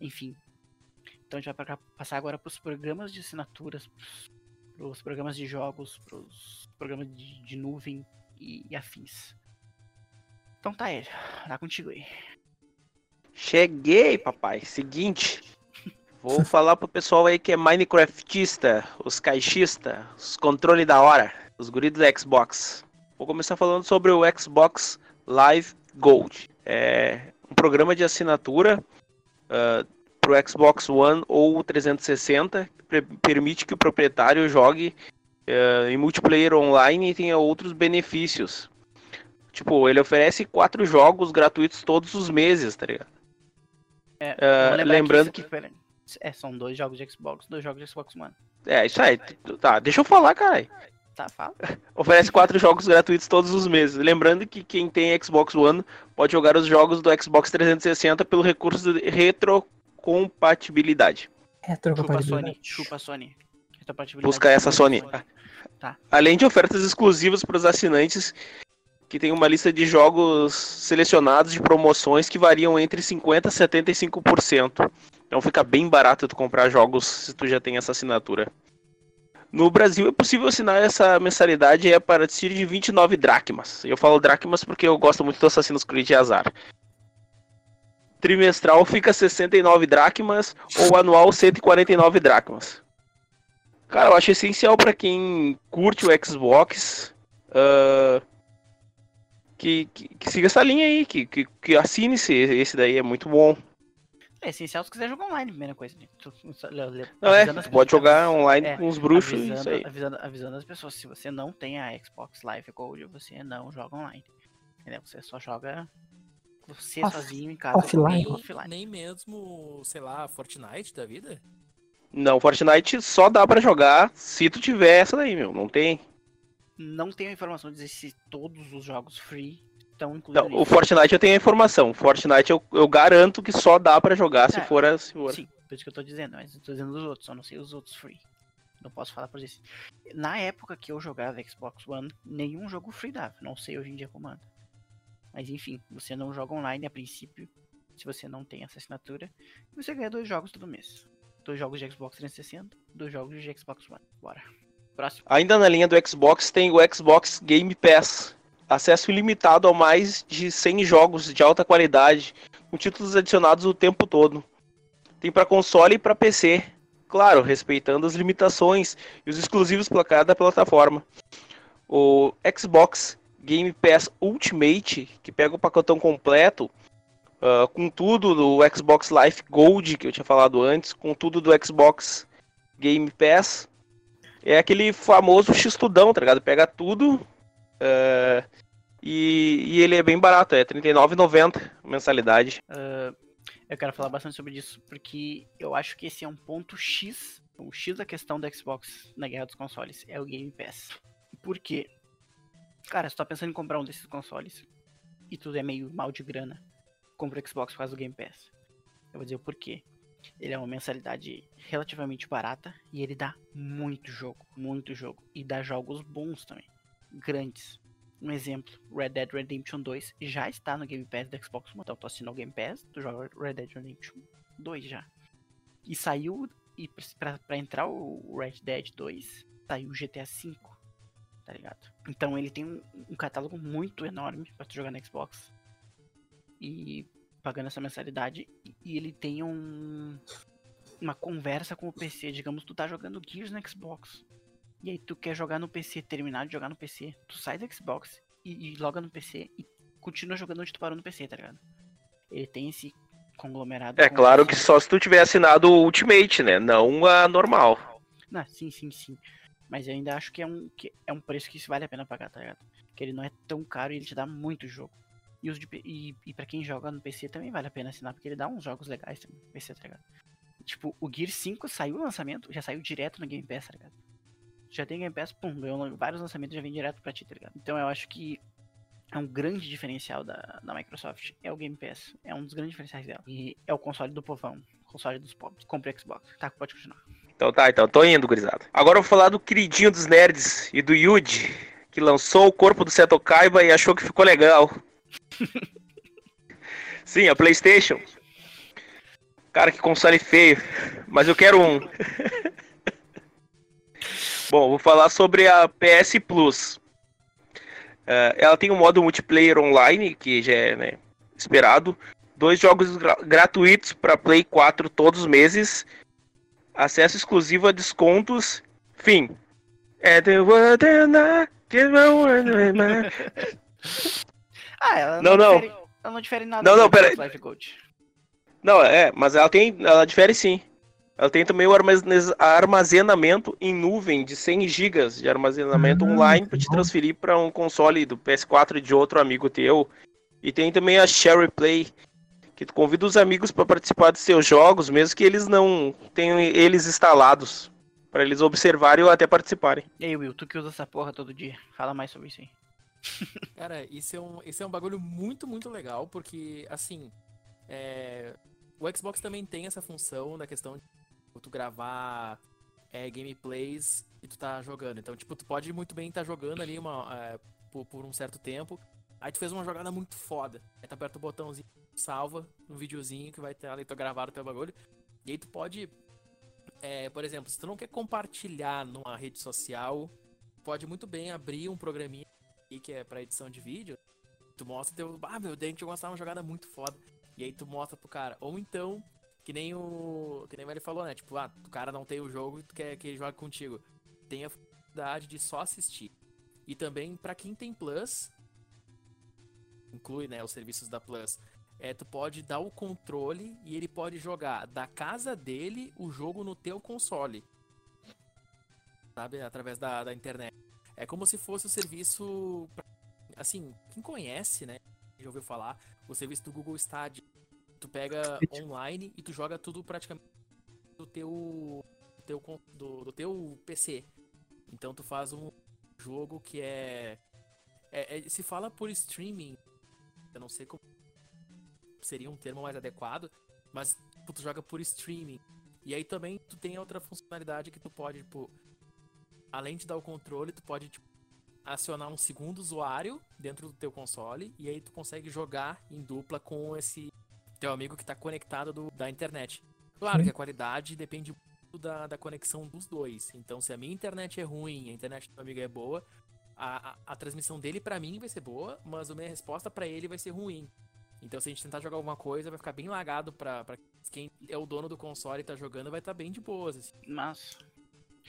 Enfim. Então a gente vai passar agora para os programas de assinaturas, para os programas de jogos, para os programas de, de nuvem e, e afins. Então tá, ele. Tá contigo aí. Cheguei, papai. Seguinte. Vou *laughs* falar pro pessoal aí que é Minecraftista, os caixistas, os controle da hora, os guris do Xbox. Vou começar falando sobre o Xbox Live Gold. É um programa de assinatura ah, pro Xbox One ou 360 que permite que o proprietário jogue ah, em multiplayer online e tenha outros benefícios. Tipo, ele oferece quatro jogos gratuitos todos os meses, tá ligado? É, lembrar lembrando aqui foi- É, são dois jogos de Xbox, dois jogos de Xbox One. É, isso aí. Tá, deixa eu falar, cara. Tá, fala. *laughs* Oferece quatro jogos gratuitos todos os meses. Lembrando que quem tem Xbox One pode jogar os jogos do Xbox 360 pelo recurso de retrocompatibilidade. Chupa Sony, Retrocompatibilidade. chupa Sony. Retrocompatibilidade Busca essa, Sony. Tá. Além de ofertas exclusivas para os assinantes, que tem uma lista de jogos selecionados de promoções que variam entre 50% e 75%. Então fica bem barato tu comprar jogos se tu já tem essa assinatura. No Brasil é possível assinar essa mensalidade é a partir de 29 dracmas. Eu falo dracmas porque eu gosto muito do Assassin's Creed e Azar. Trimestral fica 69 dracmas ou anual 149 dracmas. Cara, eu acho essencial para quem curte o Xbox ah, que, que, que siga essa linha aí, que, que, que assine esse, esse daí, é muito bom. É essencial se quiser jogar online, primeira coisa. né? Tu- tu- le- le- Não é, tu pode jogar online é, com os bruxos, avisando, isso aí. Avisando, avisando as pessoas, se você não tem a Xbox Live Gold, você não joga online. Entendeu? Você só joga você Off- sozinho em casa. offline. offline. Nem mesmo, sei lá, Fortnite da vida? Não, Fortnite só dá pra jogar se tu tiver essa daí, meu. Não tem. Não tenho informação de dizer se todos os jogos free estão incluídos. Não, o Fortnite eu tenho a informação. Fortnite eu, eu garanto que só dá pra jogar se É, for. a- Se for. Sim, por isso que eu tô dizendo, mas eu tô dizendo dos outros, só não sei os outros free. Não posso falar por isso. Na época que eu jogava Xbox One, nenhum jogo free dava. Não sei hoje em dia como anda. Mas enfim, você não joga online a princípio, se você não tem essa assinatura. E você ganha dois jogos todo mês. Dois jogos de Xbox 360, dois jogos de Xbox One. Bora. Próximo. Ainda na linha do Xbox tem o Xbox Game Pass. Acesso ilimitado a mais de 100 jogos de alta qualidade, com títulos adicionados o tempo todo. Tem para console e para PC. Claro, respeitando as limitações e os exclusivos para cada plataforma. O Xbox Game Pass Ultimate, que pega o pacotão completo, uh, com tudo do Xbox Live Gold que eu tinha falado antes, com tudo do Xbox Game Pass. É aquele famoso X-Tudão, tá ligado? Pega tudo uh, e, e, ele é bem barato, é R$39,90 mensalidade. Uh, eu quero falar bastante sobre isso, porque eu acho que esse é um ponto X, o X da questão do Xbox na guerra dos consoles, é o Game Pass. Por quê? Cara, se tu tá pensando em comprar um desses consoles e tudo é meio mal de grana, compra o Xbox por causa do Game Pass. Eu vou dizer o porquê. Ele é uma mensalidade relativamente barata e ele dá muito jogo, muito jogo. E dá jogos bons também, grandes. Um exemplo, Red Dead Redemption 2 já está no Game Pass do Xbox One. Então tu assina o Game Pass, tu joga Red Dead Redemption 2 já. E saiu, e pra, pra entrar o Red Dead 2, saiu o GTA V, tá ligado? Então ele tem um, um catálogo muito enorme para tu jogar no Xbox. E pagando essa mensalidade, e ele tem um uma conversa com o PC, digamos, tu tá jogando Gears no Xbox. E aí tu quer jogar no PC, terminar de jogar no PC, tu sai do Xbox e, e loga no PC e continua jogando onde tu parou no PC, tá ligado? Ele tem esse conglomerado. É claro que só se tu tiver assinado o Ultimate, né? Não a normal. Não, sim, sim, sim. Mas eu ainda acho que é um, que é um preço que vale a pena pagar, tá ligado? Que ele não é tão caro e ele te dá muito jogo. E, os de, e, e pra quem joga no PC também vale a pena assinar, porque ele dá uns jogos legais também no PC, tá ligado? Tipo, o Gear 5 saiu o lançamento, já saiu direto no Game Pass, tá ligado? Já tem Game Pass, pum, ganhou vários lançamentos já vem direto pra ti, tá ligado? Então eu acho que é um grande diferencial da, da Microsoft. É o Game Pass. É um dos grandes diferenciais dela. E é o console do povão. Console dos pobres. Compre Xbox. Tá, pode continuar. Então tá, então tô indo, gurizada. Agora eu vou falar do queridinho dos nerds e do Yuji, que lançou o corpo do Seto Kaiba e achou que ficou legal. *laughs* Sim, a PlayStation. Cara, que console feio. Mas eu quero um. *laughs* Bom, vou falar sobre a PS Plus. Uh, ela tem um modo multiplayer online, que já é né, esperado. Dois jogos gra gratuitos para Play 4 todos os meses. Acesso exclusivo a descontos. Fim. É word *laughs* Ah, ela não, não, difere, ela não difere nada não, não, pera... Não, é, mas ela tem. Ela difere sim. Ela tem também o armazenamento em nuvem de 100 GB de armazenamento uhum. online para te transferir para um console do PS4 de outro amigo teu. E tem também a Share Play, que tu convida os amigos para participar dos seus jogos, mesmo que eles não tenham eles instalados, para eles observarem ou até participarem. E aí, Will, tu que usa essa porra todo dia, fala mais sobre isso aí. *laughs* Cara, isso é um, isso é um bagulho muito, muito legal, porque, assim, é... o Xbox também tem essa função da questão de tu gravar é, gameplays e tu tá jogando. Então, tipo, tu pode muito bem estar tá jogando ali uma, é, por, por, um certo tempo. Aí tu fez uma jogada muito foda. Aí tu aperta o botãozinho, salva um videozinho que vai ter ali tu gravado o teu bagulho. E aí tu pode, é, por exemplo, se tu não quer compartilhar numa rede social, pode muito bem abrir um programinha que é para edição de vídeo. Tu mostra teu, ah, meu, dente eu gostava uma jogada muito foda. E aí tu mostra pro cara. Ou então, que nem o. Que nem ele falou, né? Tipo, ah, o cara não tem o jogo e quer que ele jogue contigo. Tem a facilidade de só assistir. E também, para quem tem Plus, inclui, né, os serviços da Plus, é, tu pode dar o controle e ele pode jogar da casa dele o jogo no teu console. Sabe? Através da, da internet. É como se fosse o serviço. Assim, quem conhece, né? Já ouviu falar, o serviço do Google Stadia Tu pega online e tu joga tudo praticamente do teu, teu, do, do teu PC. Então tu faz um jogo que é, é, é, Se fala por streaming, eu não sei como seria um termo mais adequado, mas tipo, tu joga por streaming. E aí também tu tem outra funcionalidade que tu pode, tipo, além de dar o controle, tu pode tipo, acionar um segundo usuário dentro do teu console e aí tu consegue jogar em dupla com esse teu amigo que está conectado do, da internet. Claro que a qualidade depende muito da, da conexão dos dois. Então, se a minha internet é ruim a internet do meu amigo é boa, a, a, a transmissão dele para mim vai ser boa, mas a minha resposta para ele vai ser ruim. Então, se a gente tentar jogar alguma coisa, vai ficar bem lagado pra, pra quem é o dono do console e tá jogando, vai estar tá bem de boas. Assim. Mas.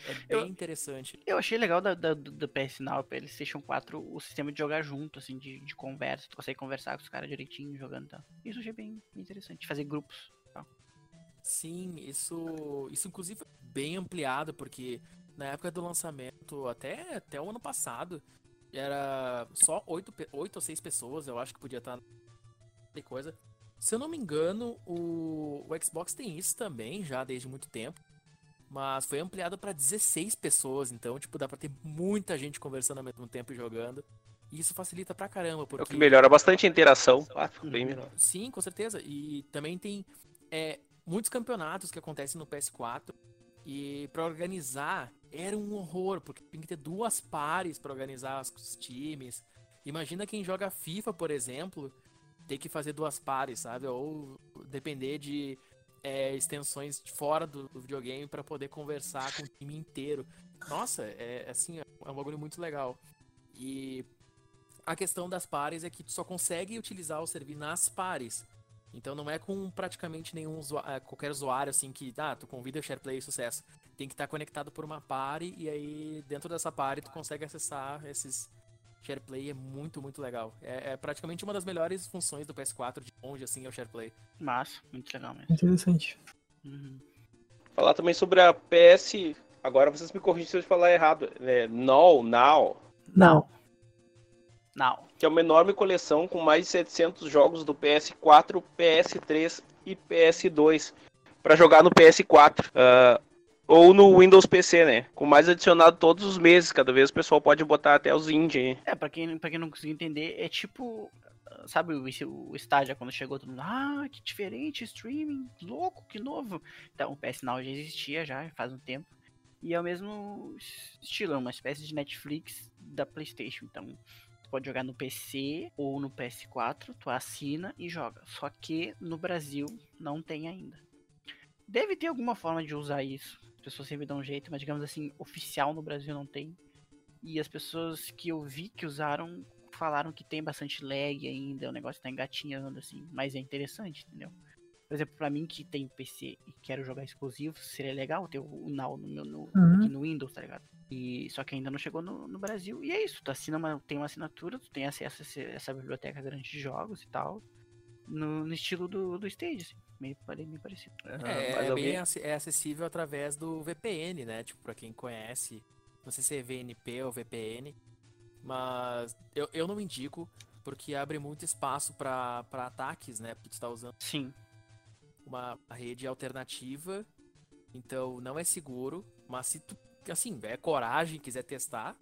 É bem Eu- interessante. Eu achei legal da, da- do, PS Now e PlayStation 4 o sistema de jogar junto, assim, de, de conversa. Tu consegue conversar com os caras direitinho jogando e tal. Isso eu achei bem, bem interessante. Fazer grupos. Sim, isso, isso inclusive foi bem ampliado, porque na época do lançamento, até, até o ano passado, era só oito, pe- oito ou seis pessoas, eu acho que podia estar de coisa. Se eu não me engano, o, o Xbox tem isso também, já desde muito tempo. Mas foi ampliado para 16 pessoas, então, tipo, dá pra ter muita gente conversando ao mesmo tempo e jogando. E isso facilita pra caramba, É porque... o que melhora bastante a interação. Ah, bem melhor. Sim, com certeza. E também tem é, muitos campeonatos que acontecem no PS4. E pra organizar era um horror, porque tem que ter duas pares pra organizar os os times. Imagina quem joga FIFA, por exemplo, ter que fazer duas pares, sabe? Ou depender de é, extensões fora do, do videogame pra poder conversar com o time inteiro. Nossa, é assim, é um bagulho muito legal. E a questão das pares é que tu só consegue utilizar o serviço nas pares. Então não é com praticamente nenhum usua- eh, qualquer usuário assim que, ah, tu convida o SharePlay e sucesso. Tem que estar conectado por uma pare e aí dentro dessa pare tu consegue acessar esses SharePlay, é muito, muito legal. É, é praticamente uma das melhores funções do PS4 de longe assim é o SharePlay. Massa, muito legal mesmo. Interessante. Uhum. Falar também sobre a PS. Agora vocês me corrigem se eu falar errado. É No, Now. Não. Não. que é uma enorme coleção com mais de 700 jogos do PS4, PS3 e PS2 para jogar no PS4 ah, ou no Windows PC, né? Com mais adicionado todos os meses, cada vez o pessoal pode botar até os indie. É, pra quem, pra quem não conseguiu entender, é tipo. Sabe o, o Stadia quando chegou todo mundo? Ah, que diferente, streaming, louco, que novo. Então, o PS Now já existia já faz um tempo. E é o mesmo estilo, é uma espécie de Netflix da PlayStation. Então, tu pode jogar no PC ou no PS4, tu assina e joga. Só que no Brasil não tem ainda. Deve ter alguma forma de usar isso. As pessoas sempre dão um jeito, mas digamos assim, oficial no Brasil não tem. E as pessoas que eu vi que usaram falaram que tem bastante lag ainda, o negócio tá engatinhando assim, mas é interessante, entendeu? Por exemplo, pra mim que tem PC e quero jogar exclusivo, seria legal ter o Now no meu no, Uhum. aqui no Windows, tá ligado? E só que ainda não chegou no, no Brasil. E é isso, tu assina uma, tem uma assinatura, tu tem acesso a essa biblioteca grande de jogos e tal, no, no estilo do, do Stage, assim, meio, pare- meio parecido. É, é bem alguém- ac- é acessível através do VPN, né? Tipo, pra quem conhece, não sei se é VNP ou VPN, mas eu, eu não indico porque abre muito espaço pra pra ataques, né? Porque tu tá usando Sim, uma rede alternativa, então não é seguro, mas se tu, assim, é coragem quiser testar,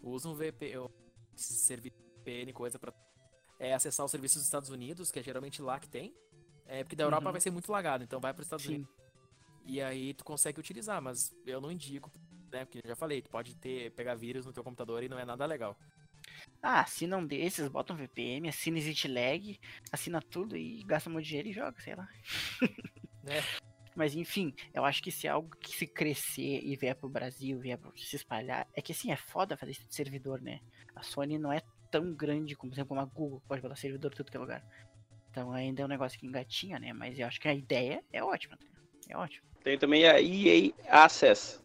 usa um VPN, serviço VPN, coisa pra é, acessar os serviços dos Estados Unidos, que é geralmente lá que tem, é, porque da Europa Uhum. vai ser muito lagado, então vai para os Estados sim. Unidos. E aí tu consegue utilizar, mas eu não indico, né? Porque eu já falei, tu pode ter, pegar vírus no teu computador e não é nada legal. Ah, assina um desses, bota um VPN, assina Exit Lag, assina tudo e gasta um monte de dinheiro e joga, sei lá. Né? *laughs* Mas enfim, eu acho que se é algo que se crescer e vier pro Brasil, vier pra se espalhar, é que assim, é foda fazer esse servidor, né? A Sony não é tão grande como, por exemplo, uma Google, pode botar servidor em tudo que é lugar. Então ainda é um negócio que engatinha, né? Mas eu acho que a ideia é ótima, ligado? É ótimo. Tem também a EA Access.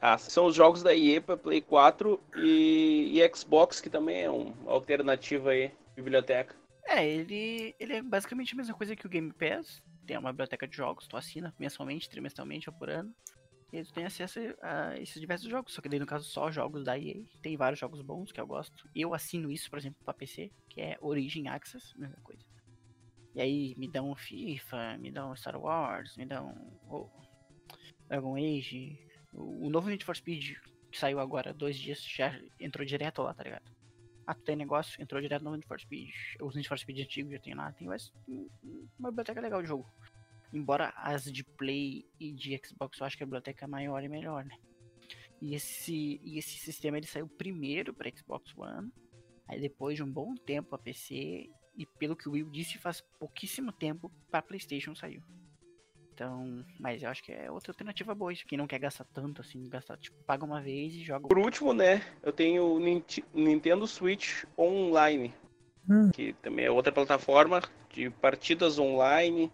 Access. São os jogos da EA para Play 4 e, e Xbox, que também é uma alternativa aí, biblioteca. É, ele, ele é basicamente a mesma coisa que o Game Pass. Tem uma biblioteca de jogos, tu assina mensalmente, trimestralmente ou por ano. E tu tem acesso a esses diversos jogos. Só que daí, no caso, só jogos da EA. Tem vários jogos bons que eu gosto. Eu assino isso, por exemplo, pra PC, que é Origin Access, mesma coisa. E aí me dão FIFA, me dão Star Wars, me dão oh, Dragon Age. O, o novo Need for Speed, que saiu agora, dois dias, já entrou direto lá, tá ligado? Ah, tu tem negócio, entrou direto no Need for Speed. Os Need for Speed antigos já tem lá. Tem mais um- uma biblioteca legal de jogo. Embora as de Play e de Xbox eu acho que a biblioteca é maior e melhor, né? E esse, e esse sistema ele saiu primeiro para Xbox One. Aí depois de um bom tempo a PC. E pelo que o Will disse, faz pouquíssimo tempo para PlayStation saiu. Então, mas eu acho que é outra alternativa boa. Isso, quem não quer gastar tanto assim, gastar, tipo, paga uma vez e joga. Por último, né, eu tenho o Nint- Nintendo Switch Online, Hum. que também é outra plataforma de partidas online.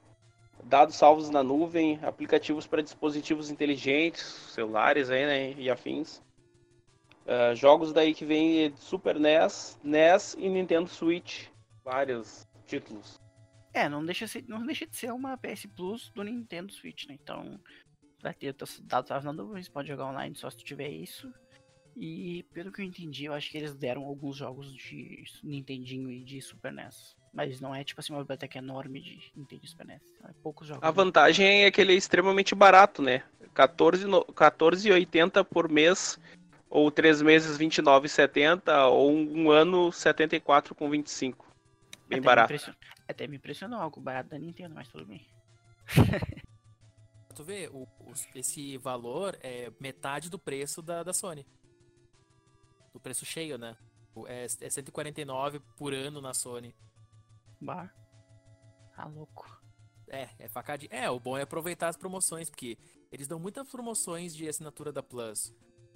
dados salvos na nuvem, aplicativos para dispositivos inteligentes, celulares aí, né, e afins. Uh, jogos daí que vem de Super NES, NES e Nintendo Switch, vários títulos. É, não deixa, ser, não deixa de ser uma PS Plus do Nintendo Switch, né? Então, vai ter dados na nuvem, você pode jogar online só se tiver isso. E pelo que eu entendi, eu acho que eles deram alguns jogos de Nintendinho e de Super NES. Mas não é tipo assim uma biblioteca enorme de Nintendo Super NES. É poucos jogos. A vantagem é que ele é extremamente barato, né? 14,80 14 por mês, ou 3 meses 29,70, ou um ano 74,25. Bem até barato. Me até me impressionou algo barato da Nintendo, mas tudo bem. *laughs* tu vê, o, o, esse valor é metade do preço da, da Sony. Do preço cheio, né? É, é 149 por ano na Sony. Bar. Tá louco. É, é facadinho. É, o bom é aproveitar as promoções, porque eles dão muitas promoções de assinatura da Plus.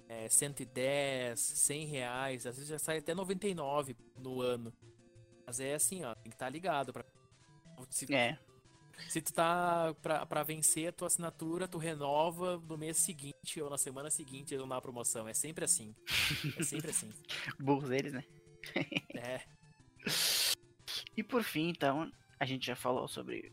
É, 110, 100 reais, às vezes já sai até 99 no ano. Mas é assim, ó, tem que estar tá ligado. Pra... Se, é. Se tu tá pra, pra vencer a tua assinatura, tu renova no mês seguinte ou na semana seguinte não dá promoção. É sempre assim. É sempre assim. *laughs* Burros eles, né? é. E por fim, então, a gente já falou sobre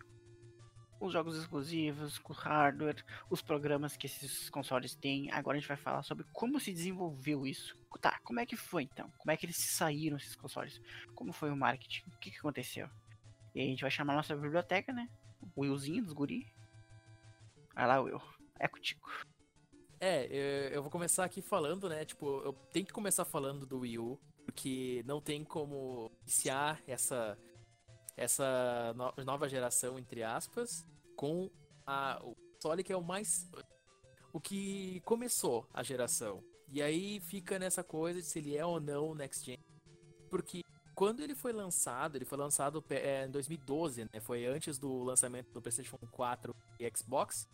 os jogos exclusivos, o hardware, os programas que esses consoles têm. Agora a gente vai falar sobre como se desenvolveu isso. Tá, como é que foi então? Como é que eles saíram esses consoles? Como foi o marketing? O que, que aconteceu? E a gente vai chamar nossa biblioteca, né? O Willzinho dos guri. Vai lá, Will. É contigo. É, eu vou começar aqui falando, né? Tipo, eu tenho que começar falando do Wii U, porque não tem como iniciar essa essa no nova geração, entre aspas, com a, o que é o mais. o que começou a geração. E aí fica nessa coisa de se ele é ou não Next Gen. Porque quando ele foi lançado, ele foi lançado é, em 2012, né? Foi antes do lançamento do PlayStation 4 e Xbox.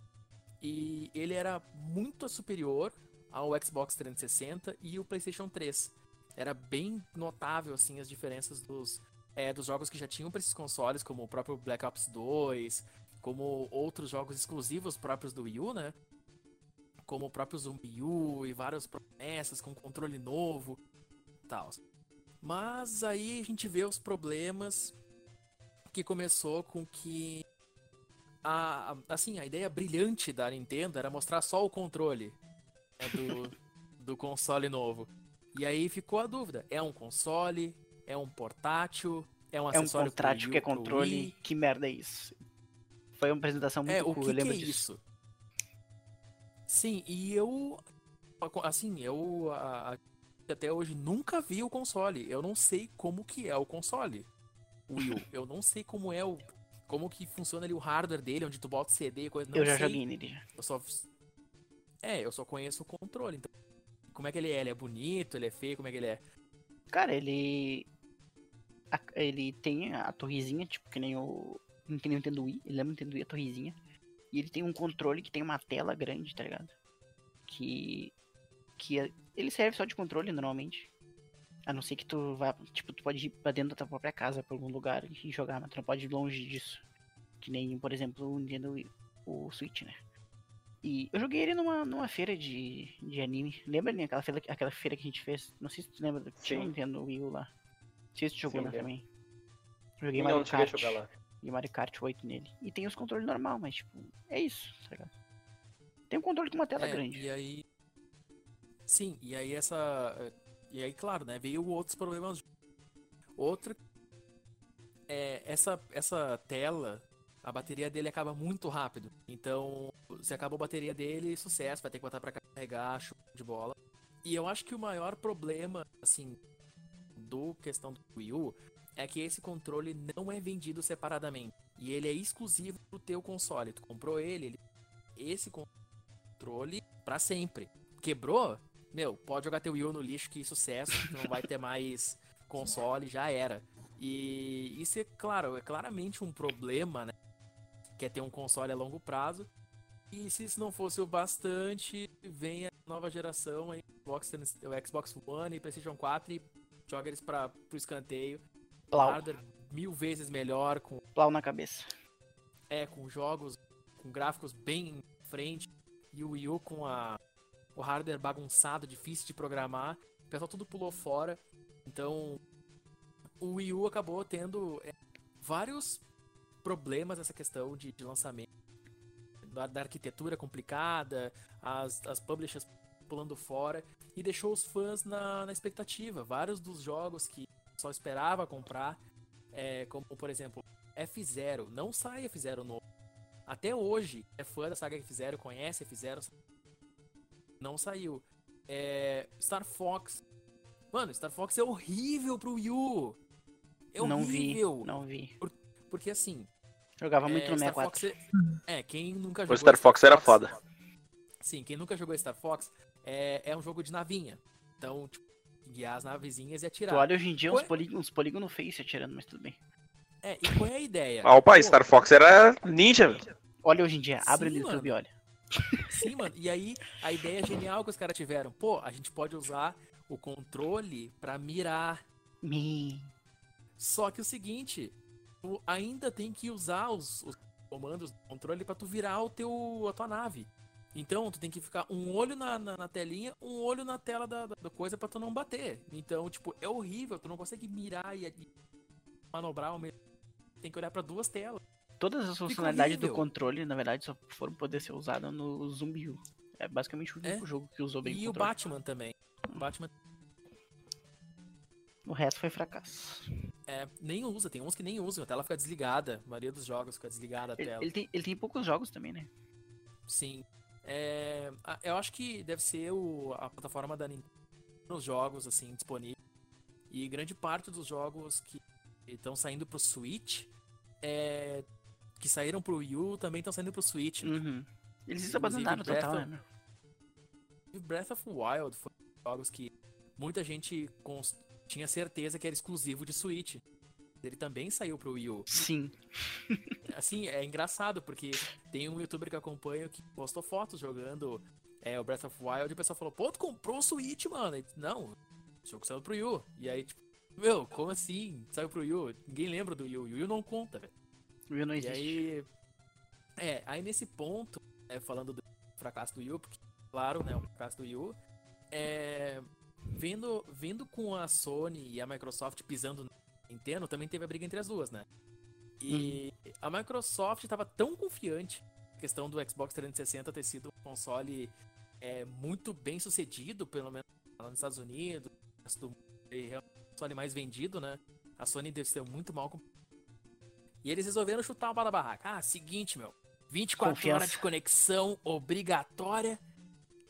E ele era muito superior ao Xbox 360 e o PlayStation 3. Era bem notável assim as diferenças dos é, dos jogos que já tinham para esses consoles, como o próprio Black Ops 2, como outros jogos exclusivos próprios do Wii U, né? Como o próprio Zombie U e várias promessas com controle novo tal. Mas aí a gente vê os problemas que começou com que a, assim, a ideia brilhante da Nintendo era mostrar só o controle né, do, *laughs* do console novo. E aí ficou a dúvida: é um console? É um portátil? É um acessório É um portátil que é controle? Que merda é isso? Foi uma apresentação muito é, cool, o que eu lembro que é disso. Isso? Sim, e eu. Assim, eu. A, até hoje nunca vi o console. Eu não sei como que é o console. O U. *laughs* Eu não sei como é o. Como que funciona ali o hardware dele, onde tu bota CD e coisa. Não eu já sei. joguei nele. Eu só. É, eu só conheço o controle. Então, como é que ele é? Ele é bonito? Ele é feio? Como é que ele é? Cara, ele. A- ele tem a torrezinha, tipo, que nem o. Que nem o Nintendo Wii. Ele lembra o Nintendo Wii, a torrezinha. E ele tem um controle que tem uma tela grande, tá ligado? Que. Que é- ele serve só de controle normalmente. A não ser que tu vá. Tipo, tu pode ir pra dentro da tua própria casa, pra algum lugar e jogar, mas tu não pode ir longe disso. Que nem, por exemplo, o Nintendo Wii, o Switch, né? E eu joguei ele numa, numa feira de, de anime. Lembra né, aquela feira, aquela feira que a gente fez? Não sei se tu lembra. Tinha um Sim. Nintendo Wii U lá. Não sei se tu jogou Sim, lá lembro. também. Joguei Não, Mario Kart. jogar lá. E Mario Kart 8 nele. E tem os controles normal, mas tipo, é isso, tá ligado? Tem um controle com uma tela É, grande. E aí. Sim, e aí essa. E aí, claro, né? Veio outros problemas. Outro. É, essa, essa tela, a bateria dele acaba muito rápido. Então, se acabou a bateria dele, sucesso, vai ter que botar pra carregar, show de bola. E eu acho que o maior problema, assim, do questão do Wii U é que esse controle não é vendido separadamente. E ele é exclusivo do teu console. Tu comprou ele, ele esse controle pra sempre. Quebrou? Meu, pode jogar teu Wii U no lixo, que sucesso, não vai ter *laughs* mais console, já era. E isso é claro, é claramente um problema, né? Quer ter um console a longo prazo. E se isso não fosse o bastante, vem a nova geração aí, Xbox, o Xbox One e PlayStation 4 e joga eles para pro escanteio. Plau. Hardware mil vezes melhor, com Plau na cabeça. é, com jogos com gráficos bem em frente e o Wii U com a, o hardware bagunçado, difícil de programar, o pessoal tudo pulou fora. Então, o Wii U acabou tendo é, vários problemas nessa questão de, de lançamento. Da, da, arquitetura complicada, as, as publishers pulando fora, e deixou os fãs na, na expectativa. Vários dos jogos que só esperava comprar, é, como por exemplo F0, não sai F0 novo. Até hoje, é fã da saga F0, conhece F0, não saiu. É, Star Fox. Mano, Star Fox é horrível pro Wii U. É horrível. Não vi, não vi. Por, porque assim. Jogava muito é, no 64. Fox é, é, quem nunca jogou. O Star Fox era foda. Sim, quem nunca jogou Star Fox é, é um jogo de navinha. Então, tipo, guiar as navezinhas e atirar. Tu olha hoje em dia uns, polígonos, uns polígonos face atirando, mas tudo bem. É, e qual é a ideia? Ah, opa, Pô, Star Fox era ninja, velho. Olha hoje em dia, abre Sim, o YouTube e olha. Sim, mano. E aí, a ideia genial que os caras tiveram. Pô, a gente pode usar o controle pra mirar. Me. Só que o seguinte, tu ainda tem que usar os, os comandos do controle para tu virar o teu, a tua nave. Então, tu tem que ficar um olho na, na, na telinha, um olho na tela da, da, coisa para tu não bater. Então, tipo, é horrível, tu não consegue mirar e, e manobrar o mesmo. Tem que olhar para duas telas. Todas as funcionalidades do controle, na verdade, só foram poder ser usadas no Zumbi U. É basicamente o único é? jogo que usou bem E o Batman também. O Batman. O resto foi fracasso. É, nem usa, tem uns que nem usam, a tela fica desligada. A maioria dos jogos fica desligada a ele, tela. Ele tem, ele tem poucos jogos também, né? Sim. É, eu acho que deve ser o, a plataforma da Nintendo nos jogos assim disponíveis. E grande parte dos jogos que estão saindo pro Switch, é, que saíram pro Wii U, também estão saindo pro Switch. Uhum. Eles se abandonaram total, né? Breath of Wild foi jogos que muita gente tinha certeza que era exclusivo de Switch. Ele também saiu pro Wii U. Sim. *laughs* Assim, é engraçado, porque tem um youtuber que eu acompanho que postou fotos jogando é, o Breath of Wild e o pessoal falou, pô, tu comprou o Switch, mano. E, não, o jogo saiu pro Wii U. E aí, tipo, meu, como assim? Saiu pro Wii U? Ninguém lembra do Wii U. O Wii U não conta, velho. O Wii U não existe. E aí, é, aí nesse ponto, é, falando do fracasso do Wii U, porque, claro, né, o fracasso do Wii U, é, vendo, vendo com a Sony e a Microsoft pisando Nintendo, também teve a briga entre as duas, né? E uhum. a Microsoft estava tão confiante na questão do Xbox 360 ter sido um console é, muito bem sucedido, pelo menos nos Estados Unidos, do um console mais vendido, né? A Sony desceu muito mal. Com... E eles resolveram chutar uma bala barraca. Ah, seguinte, meu. 24 Confiança. horas de conexão obrigatória.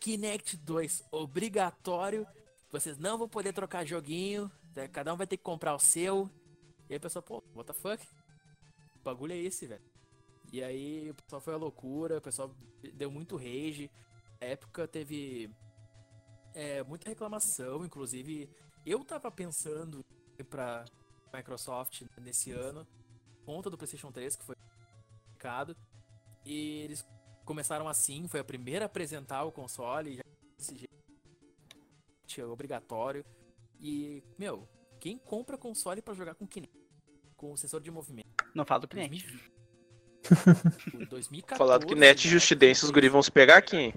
Kinect 2 obrigatório. Vocês não vão poder trocar joguinho. Cada um vai ter que comprar o seu. E aí o pessoal, pô, what the fuck? O bagulho é esse, velho. E aí o pessoal foi a loucura, o pessoal deu muito rage. Na época teve é, muita reclamação, inclusive eu tava pensando pra Microsoft nesse ano, conta do PlayStation 3 que foi publicado. E eles começaram assim, foi a primeira a apresentar o console, já desse jeito, é obrigatório. E, meu, quem compra console para jogar com Kinect? Com sensor de movimento? Não fala do Kinect. 2014. Falar do Kinect Justidência, os guris vão se pegar aqui, hein?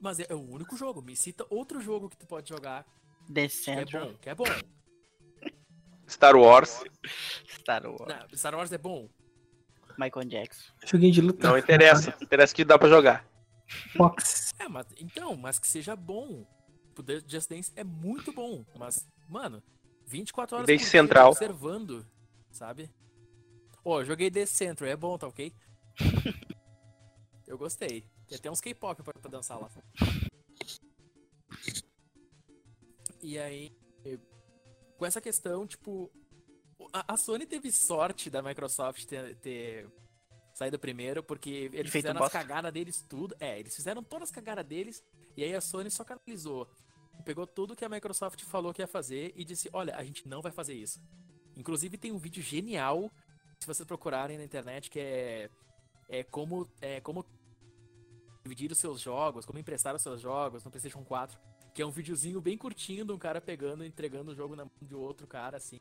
Mas é, é, o único jogo. Me cita outro jogo que tu pode jogar. The Central. Que é bom. Que é bom. Star Wars. Star Wars. Não, Star Wars é bom. Michael Jackson. Joguinho de luta. Não interessa. interessa que dá pra jogar. Fox. É, mas então, mas que seja bom. Tipo, Just Dance é muito bom, mas, mano, 24 horas Dance Central. observando, sabe? Ó, oh, joguei The Central, é bom, tá ok? Eu gostei. Tem até uns K-pop pra, pra dançar lá. E aí, com essa questão, tipo, a, a Sony teve sorte da Microsoft ter, ter saído primeiro, porque eles fizeram as cagadas deles tudo. É, eles fizeram todas as cagadas deles, e aí a Sony só canalizou pegou tudo que a Microsoft falou que ia fazer e disse: Olha, a gente não vai fazer isso. Inclusive, tem um vídeo genial, se vocês procurarem na internet, que é, é, como, é como dividir os seus jogos, como emprestar os seus jogos no PlayStation 4. Que é um videozinho bem curtinho de um cara pegando e entregando o jogo na mão de outro cara, assim.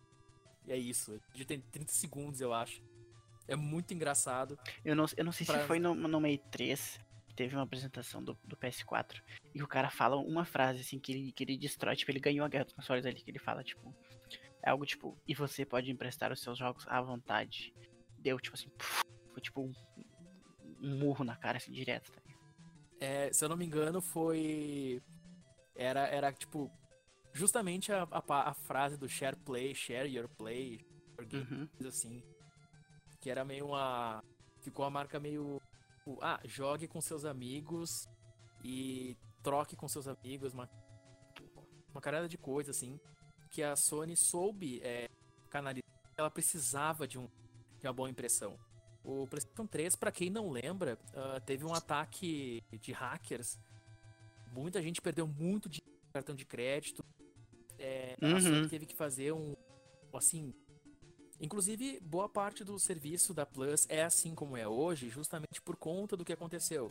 E é isso. O vídeo tem 30 segundos, eu acho. É muito engraçado. Eu não, eu não sei Pra- se foi no, no May 3 que teve uma apresentação do, do PS4 e o cara fala uma frase assim que ele, que ele destrói, tipo, ele ganhou a guerra dos consoles ali, que ele fala, tipo, é algo tipo, e você pode emprestar os seus jogos à vontade. Deu, tipo assim, puf, foi tipo um, um murro na cara assim direto, tá? É, se eu não me engano, foi. Era, era tipo. Justamente a, a, a frase do share play, share your play, Uhum. coisa assim. Que era meio uma. Ficou a marca meio. tipo, Ah, jogue com seus amigos e troque com seus amigos, uma, uma carada de coisa assim. Que a Sony soube é, canalizar. Ela precisava de, um, de uma boa impressão. O PlayStation 3, pra quem não lembra, ah, teve um ataque de hackers. Muita gente perdeu muito de cartão de crédito. É, A Uhum. Sony teve que fazer um. Assim. Inclusive, boa parte do serviço da Plus é assim como é hoje, justamente por conta do que aconteceu.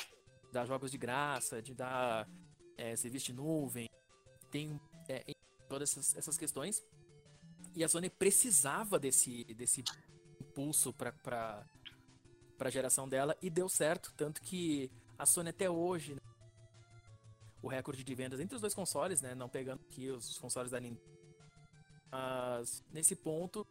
Dar jogos de graça, de dar é, serviço de nuvem, tem é, todas essas, essas questões. E a Sony precisava desse, desse impulso para a geração dela e deu certo, tanto que a Sony até hoje né, o recorde de vendas entre os dois consoles, né, não pegando aqui os consoles da Nintendo. Mas nesse ponto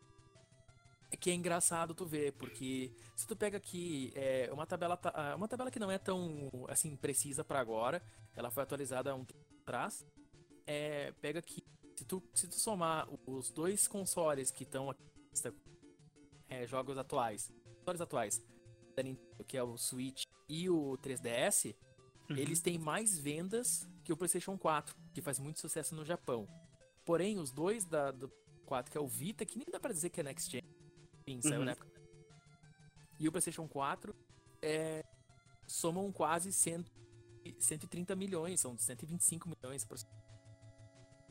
que é engraçado tu ver, porque se tu pega aqui é, uma tabela ta- ah, uma tabela que não é tão assim precisa para agora, ela foi atualizada há um tempo atrás. É, pega aqui, se tu, se tu somar os dois consoles que estão aqui, é, jogos atuais, consoles atuais, da Nintendo, que é o Switch e o 3DS, Uhum. eles têm mais vendas que o PlayStation 4, que faz muito sucesso no Japão. Porém, os dois da, do 4, que é o Vita, que nem dá pra dizer que é Next Gen, enfim, saiu Uhum. na época. E o PlayStation 4 é, somam quase 100, e 130 milhões, são 125 milhões.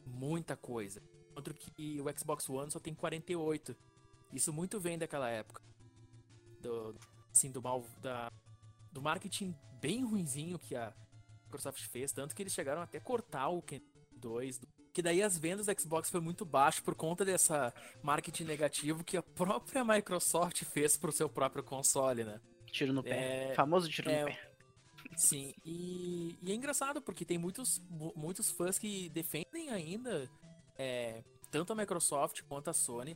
Muita coisa. Outro que o Xbox One só tem 48. Isso muito vem daquela época. Do, assim, do mal. Da, do marketing bem ruinzinho que a Microsoft fez. Tanto que eles chegaram até cortar o Ken 2. Que daí as vendas do Xbox foi muito baixo por conta dessa marketing negativo que a própria Microsoft fez pro seu próprio console, né? Tiro no pé. É, Famoso tiro é, no pé. Sim, e, e é engraçado porque tem muitos, mu- muitos fãs que defendem ainda é, tanto a Microsoft quanto a Sony.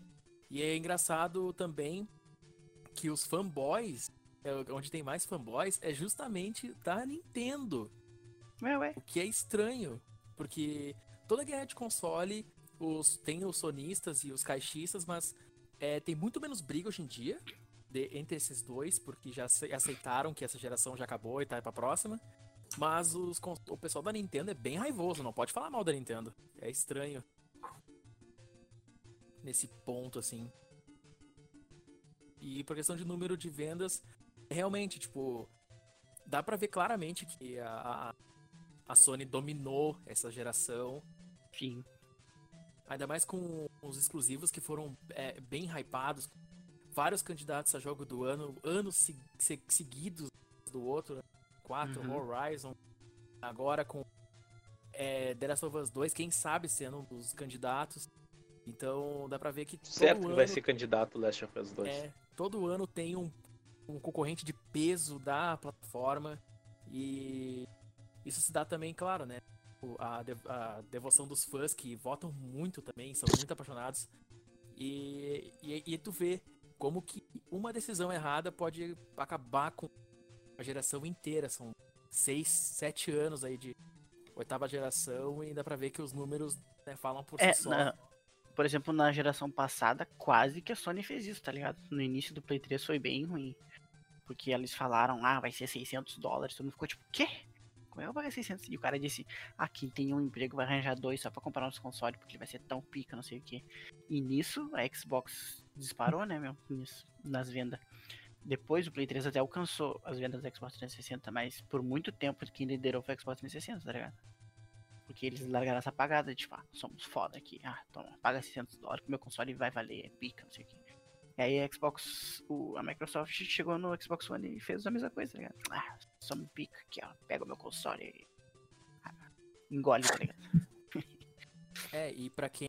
E é engraçado também que os fanboys, é, onde tem mais fanboys, é justamente da Nintendo. Ué, ué. O que é estranho, porque toda guerra de console os, tem os sonistas e os caixistas, mas é, tem muito menos briga hoje em dia de- entre esses dois, porque já ace- aceitaram que essa geração já acabou e tá pra próxima. Mas os, o pessoal da Nintendo é bem raivoso, não pode falar mal da Nintendo. É estranho. Nesse ponto, assim. E por questão de número de vendas, realmente, tipo, dá pra ver claramente que a, a Sony dominou essa geração. Sim. Ainda mais com os exclusivos que foram é, bem hypados. Vários candidatos a jogo do ano, anos se- se- seguidos do outro. né? Quatro, Uhum. Horizon. Agora com é, The Last of Us 2, quem sabe sendo um dos candidatos. Então dá pra ver que Certo que ano, vai ser candidato Last of Us 2. é, todo ano tem um, um concorrente de peso da plataforma. E isso se dá também, claro, né? A, de- a devoção dos fãs que votam muito também, são muito apaixonados. E, e, e tu vê como que uma decisão errada pode acabar com a geração inteira. São seis, sete anos aí de oitava geração e dá pra ver que os números né, falam por É, si só. na- por exemplo, na geração passada, quase que a Sony fez isso, tá ligado? No início do Play 3 foi bem ruim. Porque eles falaram, ah, vai ser 600 dólares. Todo mundo ficou tipo, quê? Como é que ser 600? E o cara disse, quem tem um emprego vai arranjar dois só pra comprar nosso console, porque vai ser tão pica, não sei o quê. E nisso, a Xbox disparou, né, meu? Nisso, nas vendas. Depois o Play 3 até alcançou as vendas do Xbox 360, mas por muito tempo quem liderou foi o Xbox 360, tá ligado? Porque eles largaram essa pagada, tipo, ah, somos foda aqui. Ah, toma, paga 600 dólares que meu console vai valer, é pica, não sei o que. E aí a Xbox, o, a Microsoft chegou no Xbox One e fez a mesma coisa, tá ligado? Ah, somos pica aqui, ó, pega o meu console e... Ah, engole, tá ligado? *laughs* É, e pra quem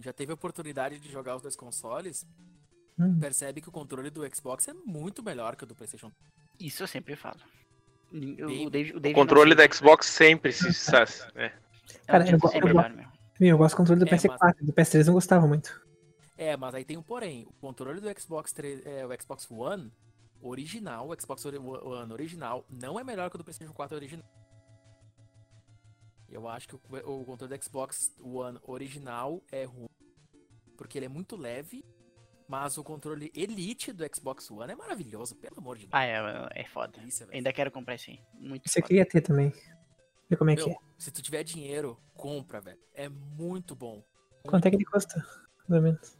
já teve a oportunidade de jogar os dois consoles, Hum. percebe que o controle do Xbox é muito melhor que o do PlayStation. Isso eu sempre falo. O, Bem- o David, o controle da. Xbox sempre se sabe, né? Cara, É, eu eu meu. Meu, eu gosto do controle do É, PS4, do PS3 eu não gostava muito. É, mas aí tem um porém. O controle do Xbox 3, é, o Xbox One original, o Xbox One original, não é melhor que o do PlayStation 4 original. Eu acho que o, o controle do Xbox One original é ruim, porque ele é muito leve, mas o controle Elite do Xbox One é maravilhoso, pelo amor de Deus. Ah, é, é foda. Delícia, velho. Ainda quero comprar esse aí. Muito Você foda. queria ter também. Como é que Meu, é. se tu tiver dinheiro, compra, velho. É muito bom. Quanto é que ele custa? Mais ou menos.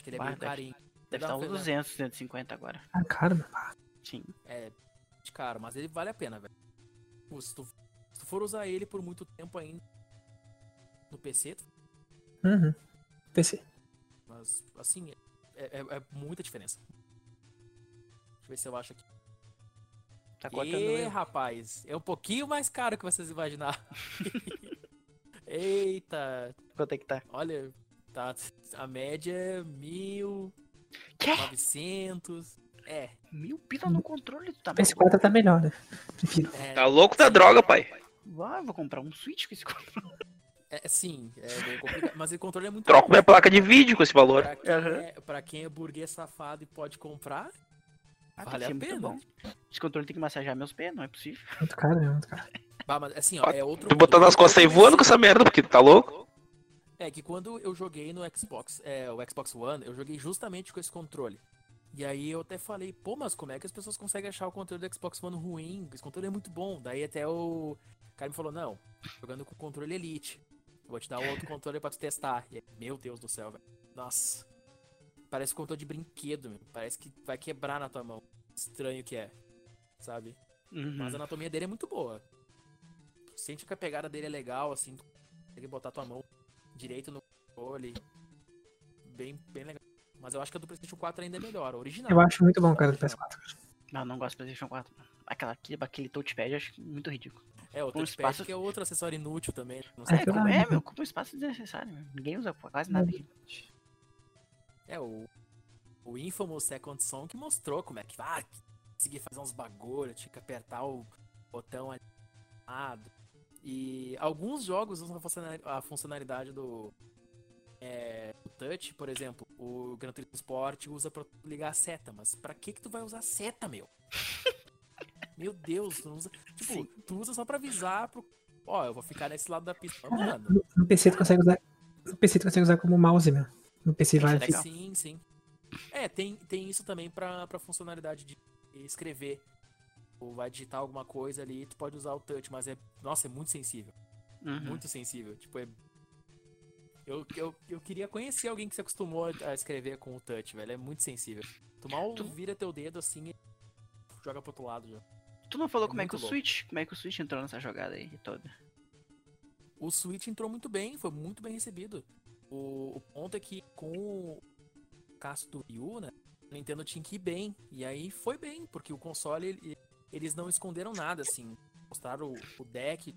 Acho que ele é meio deve- carinho. Deve estar uns pena. 200, 250 agora. Ah, caro, meu. pá. Sim. É de caro, mas ele vale a pena, velho. Se tu, se tu for usar ele por muito tempo ainda no PC, tu- Uhum. PC. mas assim, é, é- é muita diferença. Deixa eu ver se eu acho aqui. Tá cortando E, rapaz, é um pouquinho mais caro que vocês imaginaram. *laughs* *laughs* Eita, Quanto é que tá? olha, tá, a média é 1.900. Quê? É, Mil pila no controle, tá O PS4 tá melhor, né? Prefiro. é, Tá louco da droga, pai. Ah, vou comprar um Switch com esse controle. é sim, é bem complicado, mas o controle é muito Troco bom. minha placa de vídeo com esse valor. Pra quem, Aham. é, pra quem é burguês safado e pode comprar, Ah, Vale que a pena. muito bom. Esse controle tem que massagear meus pés, não é possível. Muito caro, né? Muito caro. bah, mas assim, ó, é outro. Tu botando nas costas aí voando com essa merda, porque tu tá louco? É que quando eu joguei no Xbox, é, o Xbox One, eu joguei justamente com esse controle. E aí eu até falei, pô, mas como é que as pessoas conseguem achar o controle do Xbox One ruim? Esse controle é muito bom. Daí até o cara me falou, não, jogando com o controle Elite. Eu vou te dar um outro controle pra tu testar. E aí, meu Deus do céu, velho. Nossa. Parece controle de brinquedo, meu. Parece que vai quebrar na tua mão. Estranho que é. Sabe? Uhum. Mas a anatomia dele é muito boa. Tu sente que a pegada dele é legal, assim, tu consegue botar tua mão direito no controle. Bem, bem legal. Mas eu acho que a do PlayStation 4 ainda é melhor, a original. Eu acho muito bom, cara, do Original. PS4. Não, não gosto do PlayStation 4. Aquela, aquele, aquele touchpad eu acho muito ridículo. É, o touchpad espaço- que é outro acessório inútil também. Não É, sei É, como é, né? meu, como espaço desnecessário, meu. Ninguém usa quase nada aqui. É, o, o Infamous Second Son que mostrou como é que vai conseguir fazer uns bagulho, tinha que apertar o botão ali. E alguns jogos usam a funcionali- a funcionalidade do, é, do touch, por exemplo, o Gran Turismo Sport usa pra ligar a seta, mas pra que que tu vai usar a seta, meu? *laughs* meu Deus, tu não usa, tipo, Sim. tu usa só pra avisar pro, ó, eu vou ficar nesse lado da pista, mano. No, no PC tu consegue usar. No PC tu consegue usar como mouse, meu. No PC é vai. legal. Sim, sim. É, tem, tem isso também pra, pra funcionalidade de escrever. Ou vai digitar alguma coisa ali, tu pode usar o touch, mas é. Nossa, é muito sensível. Uhum. Muito sensível. Tipo, é. Eu, eu, eu queria conhecer alguém que se acostumou a escrever com o touch, velho. É muito sensível. Tu mal Tu- vira teu dedo assim e joga pro outro lado já. Tu não falou É como é que o louco. Switch, como é que o Switch entrou nessa jogada aí toda. O Switch entrou muito bem, foi muito bem recebido. O, o ponto é que com o caso do Wii U, né? O Nintendo tinha que ir bem. E aí foi bem, porque o console, ele- eles não esconderam nada, assim. Mostraram o, o deck.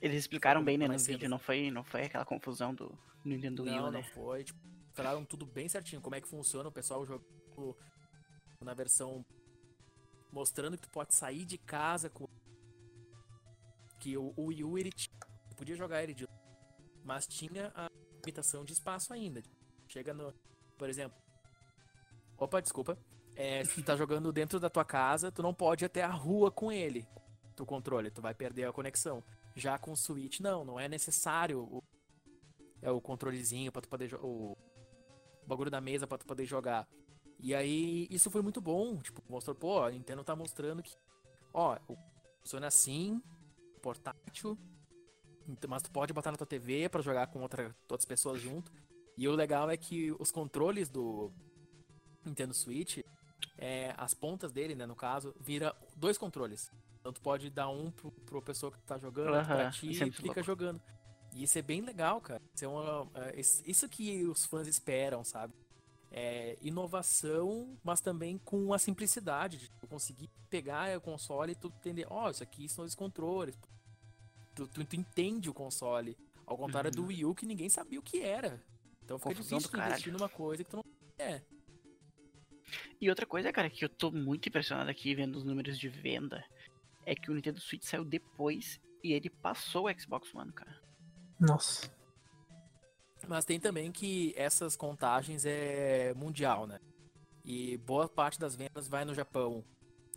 Eles explicaram bem, né, no vídeo, não foi, não foi aquela confusão do Nintendo Wii não, U, não né? foi. Tipo, falaram tudo bem certinho, como é que funciona. O pessoal jogou na versão mostrando que tu pode sair de casa com. Que o, o Wii U, ele tinha- tu podia jogar ele de. Mas tinha a limitação de espaço ainda. Chega no. Por exemplo. Opa, desculpa. É, se tu tá jogando dentro da tua casa, tu não pode ir até a rua com ele. Do controle, tu vai perder a conexão. Já com o Switch, não, não é necessário o, é o controlezinho pra tu poder jogar. O bagulho da mesa pra tu poder jogar. E aí, isso foi muito bom. Tipo, mostrou, pô, a Nintendo tá mostrando que, ó, o- funciona assim, portátil, então- mas tu pode botar na tua TV pra jogar com outra, outras pessoas junto. E o legal é que os controles do Nintendo Switch, é, as pontas dele, né, no caso, vira dois controles. Então tu pode dar um pro, pro pessoa que tá jogando, outro pra ti é e fica jogando. E isso é bem legal, cara. Isso, é uma, é, isso- que os fãs esperam, sabe? É inovação, mas também com a simplicidade de tu conseguir pegar o console e tu entender, ó, isso aqui são os controles. Tu, tu, tu entende o console. Ao contrário do Uhum. Wii U, que ninguém sabia o que era. Então fica Confusão difícil do tu investir numa coisa que tu não é. E outra coisa, cara, que eu tô muito impressionado aqui vendo os números de venda é que o Nintendo Switch saiu depois e ele passou o Xbox One, cara. Nossa. Mas tem também que essas contagens é mundial, né? E boa parte das vendas vai no Japão.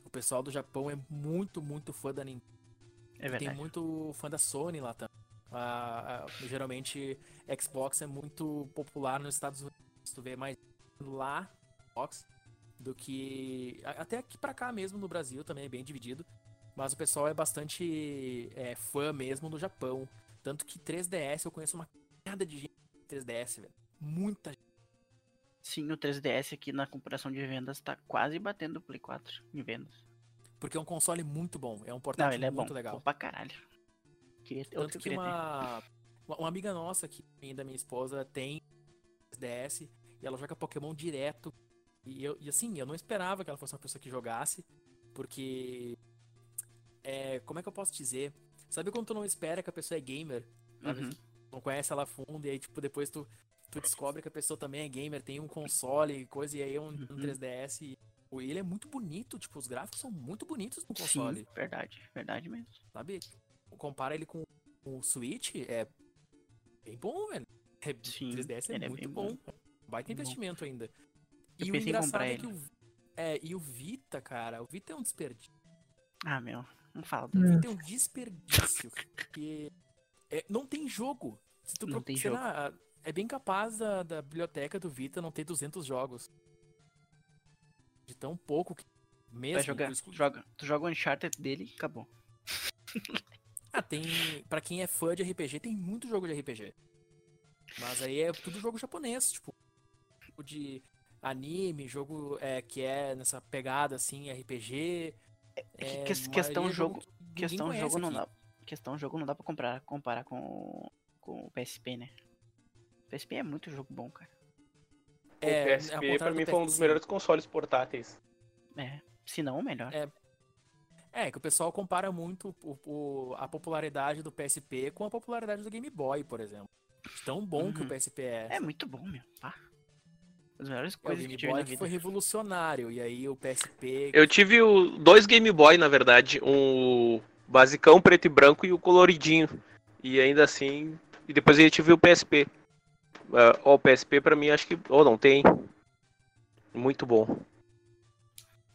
O pessoal do Japão é muito, muito fã da Nintendo. É E tem verdade. muito fã da Sony lá também. Ah, geralmente, Xbox é muito popular nos Estados Unidos. Tu vê mais lá, Xbox, do que. Até aqui pra cá mesmo, no Brasil, também é bem dividido. Mas o pessoal é bastante é, fã mesmo do Japão. Tanto que 3DS, eu conheço uma carrada de gente com 3DS, velho. Muita gente. Sim, o 3DS aqui na comparação de vendas tá quase batendo o Play 4 em vendas. Porque é um console muito bom. É um Não, portátil ele é bom. muito legal. Bom pra caralho. Queria, Tanto que que uma, uma amiga nossa aqui, da minha esposa, tem 3DS e ela joga Pokémon direto. E, eu, e assim, eu não esperava que ela fosse uma pessoa que jogasse, porque. É, como é que eu posso dizer? Sabe quando tu não espera que a pessoa é gamer? Uhum. Não conhece ela a fundo, e aí, tipo, depois tu, tu descobre que a pessoa também é gamer, tem um console e coisa, e aí é um, um Uhum. 3DS. E, ele é muito bonito, tipo, os gráficos são muito bonitos no Sim, console verdade, verdade mesmo. sabe? Compara ele com o Switch, é bem bom, velho. É, Sim, 3DS é é muito bem bom. bom. Baita investimento ainda. Eu E o pensei em engraçado comprar é que o, é, e o Vita, cara, o Vita é um desperdício. Ah, meu, não fala. O Hum. Vita é um desperdício. porque é, não tem jogo. Se tu Não pro- tem sei lá, é bem capaz da, da biblioteca do Vita não ter 200 jogos. De tão pouco que mesmo. Vai jogar, exclu- joga. Tu joga o Uncharted dele e acabou. *laughs* Ah, tem. Pra quem é fã de RPG, tem muito jogo de RPG. Mas aí é tudo jogo japonês, tipo. jogo De anime, jogo é, que é nessa pegada assim, RPG. É que É, questão é jogo, que ninguém questão jogo não aqui. dá, questão jogo não dá para comparar, comparar com o- com o PSP, né? O PSP é muito jogo bom, cara. É, o PSP do mim foi um dos PS5. melhores consoles portáteis. É, se não o melhor. É. É, que o pessoal compara muito o- o- a popularidade do PSP com a popularidade do Game Boy, por exemplo. Tão bom que o Uhum. PSP é. É muito bom, meu. Pá. As melhores É, o coisas que tive Boy na que vida. foi revolucionário, e aí o PSP. Eu tive o, dois Game Boy, na verdade. Um basicão preto e branco e o coloridinho. E ainda assim. E depois eu tive o PSP. Ah, ó, o PSP pra mim acho que. Ou não tem. Muito bom.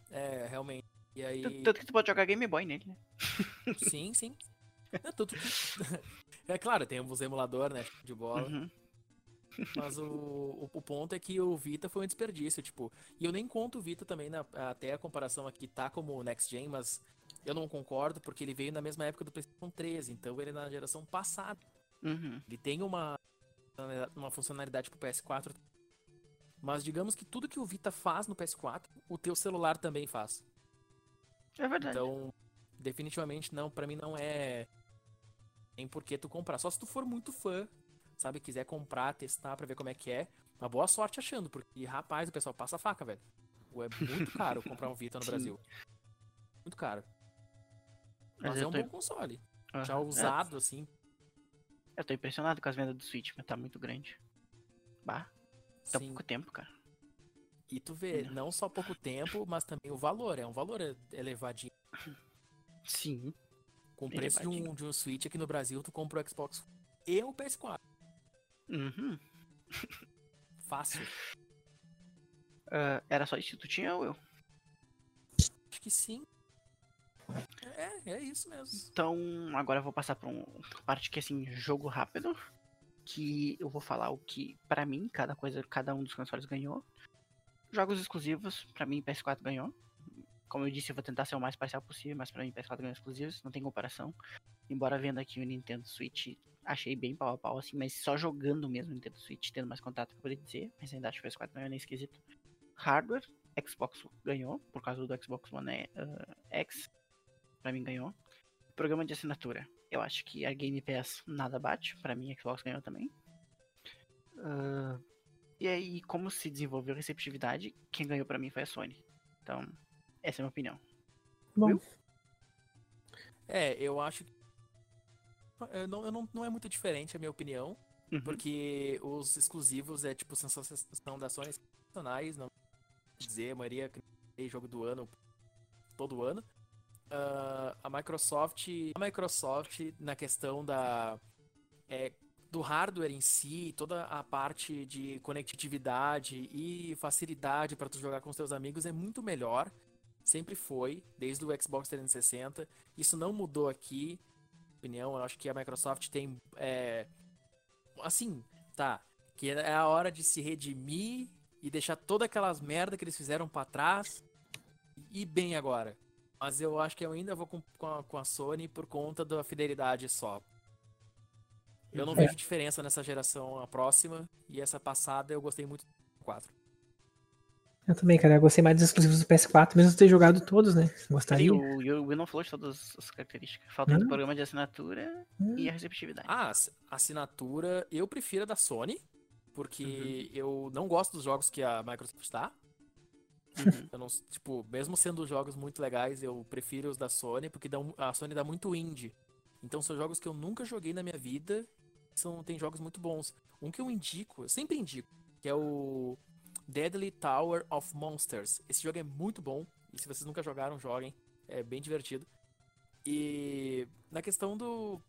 É, realmente. E aí. Tanto- que tu pode jogar Game Boy nele, né? Sim, sim. É, que... *laughs* é claro, tem os emulador, né? De bola. Uhum. Mas o, o, o ponto é que o Vita foi um desperdício, tipo. E eu nem conto o Vita também, na, até a comparação aqui tá como o Next Gen, mas eu não concordo porque ele veio na mesma época do PlayStation 13, então ele é na geração passada. Uhum. Ele tem uma, uma funcionalidade pro PS4. Mas digamos que tudo que o Vita faz no PS4, o teu celular também faz. É verdade. Então, definitivamente não, pra mim não é nem por que tu comprar. Só se tu for muito fã, sabe, quiser comprar, testar pra ver como é que é. Uma boa sorte achando, porque rapaz, o pessoal passa a faca, velho. É muito *laughs* caro comprar um Vita no. Brasil. Muito caro. Mas Mas é um tô- bom console. Aham. Já usado, assim. É, eu tô impressionado com as vendas do Switch, mas tá muito grande. Bah, tá sim. pouco tempo, cara. E tu vê, não só pouco tempo, mas também o valor. É um valor elevadinho. Sim. Com o preço de um, de um Switch aqui no Brasil, tu compra o Xbox e o PS4. Uhum. Fácil. Ah, era só isso que tu tinha ou eu? Acho que sim. É, é isso mesmo. Então, agora eu vou passar pra uma parte que é assim, jogo rápido. Que eu vou falar o que, pra mim, cada coisa, cada um dos consoles ganhou. Jogos exclusivos, pra mim, PS4 ganhou. Como eu disse, eu vou tentar ser o mais parcial possível, mas pra mim, PS4 ganhou exclusivos, não tem comparação. Embora vendo aqui o Nintendo Switch, achei bem pau a pau, assim, mas só jogando mesmo o Nintendo Switch, tendo mais contato, que eu poderia dizer. Mas ainda acho que o PS4 ganhou nesse esquisito. Hardware, Xbox ganhou, por causa do Xbox One é, ah, X, pra mim ganhou. Programa de assinatura. Eu acho que a Game Pass nada bate. Pra mim, a Xbox ganhou também. Ah, e aí, como se desenvolveu a receptividade, quem ganhou pra mim foi a Sony. Então, essa é a minha opinião. Bom, Viu? É, eu acho que. Eu não, eu não, não é muito diferente a minha opinião. Uhum. Porque os exclusivos é tipo sensação da Sony sensacionais, não dizer, a maioria é jogo do ano todo ano. Ah, a Microsoft, a Microsoft na questão da é, do hardware em si, toda a parte de conectividade e facilidade para tu jogar com os teus amigos é muito melhor. Sempre foi, desde o Xbox 360. Isso não mudou aqui. Opinião, eu acho que a Microsoft tem é, assim, tá, que é a hora de se redimir e deixar todas aquelas merda que eles fizeram para trás e bem agora. Mas eu acho que eu ainda vou com, com, a, com a Sony por conta da fidelidade só. Eu não É. vejo diferença nessa geração a próxima e essa passada eu gostei muito do 4. Eu também, cara. Eu gostei mais dos exclusivos do PS4, mesmo ter jogado todos, né? E Gostaria. o, e o Will não falou de todas as características. Falta do Hum. programa de assinatura Hum. e a receptividade. Ah, ass- assinatura, eu prefiro a da Sony, porque eu não gosto dos jogos que a Microsoft tá. Uhum. Eu não, tipo, mesmo sendo jogos muito legais, eu prefiro os da Sony, porque dão, a Sony dá muito indie. Então são jogos que eu nunca joguei na minha vida, são tem jogos muito bons. Um que eu indico, eu sempre indico, que é o Deadly Tower of Monsters. Esse jogo é muito bom, e se vocês nunca jogaram, joguem. É bem divertido. E na questão do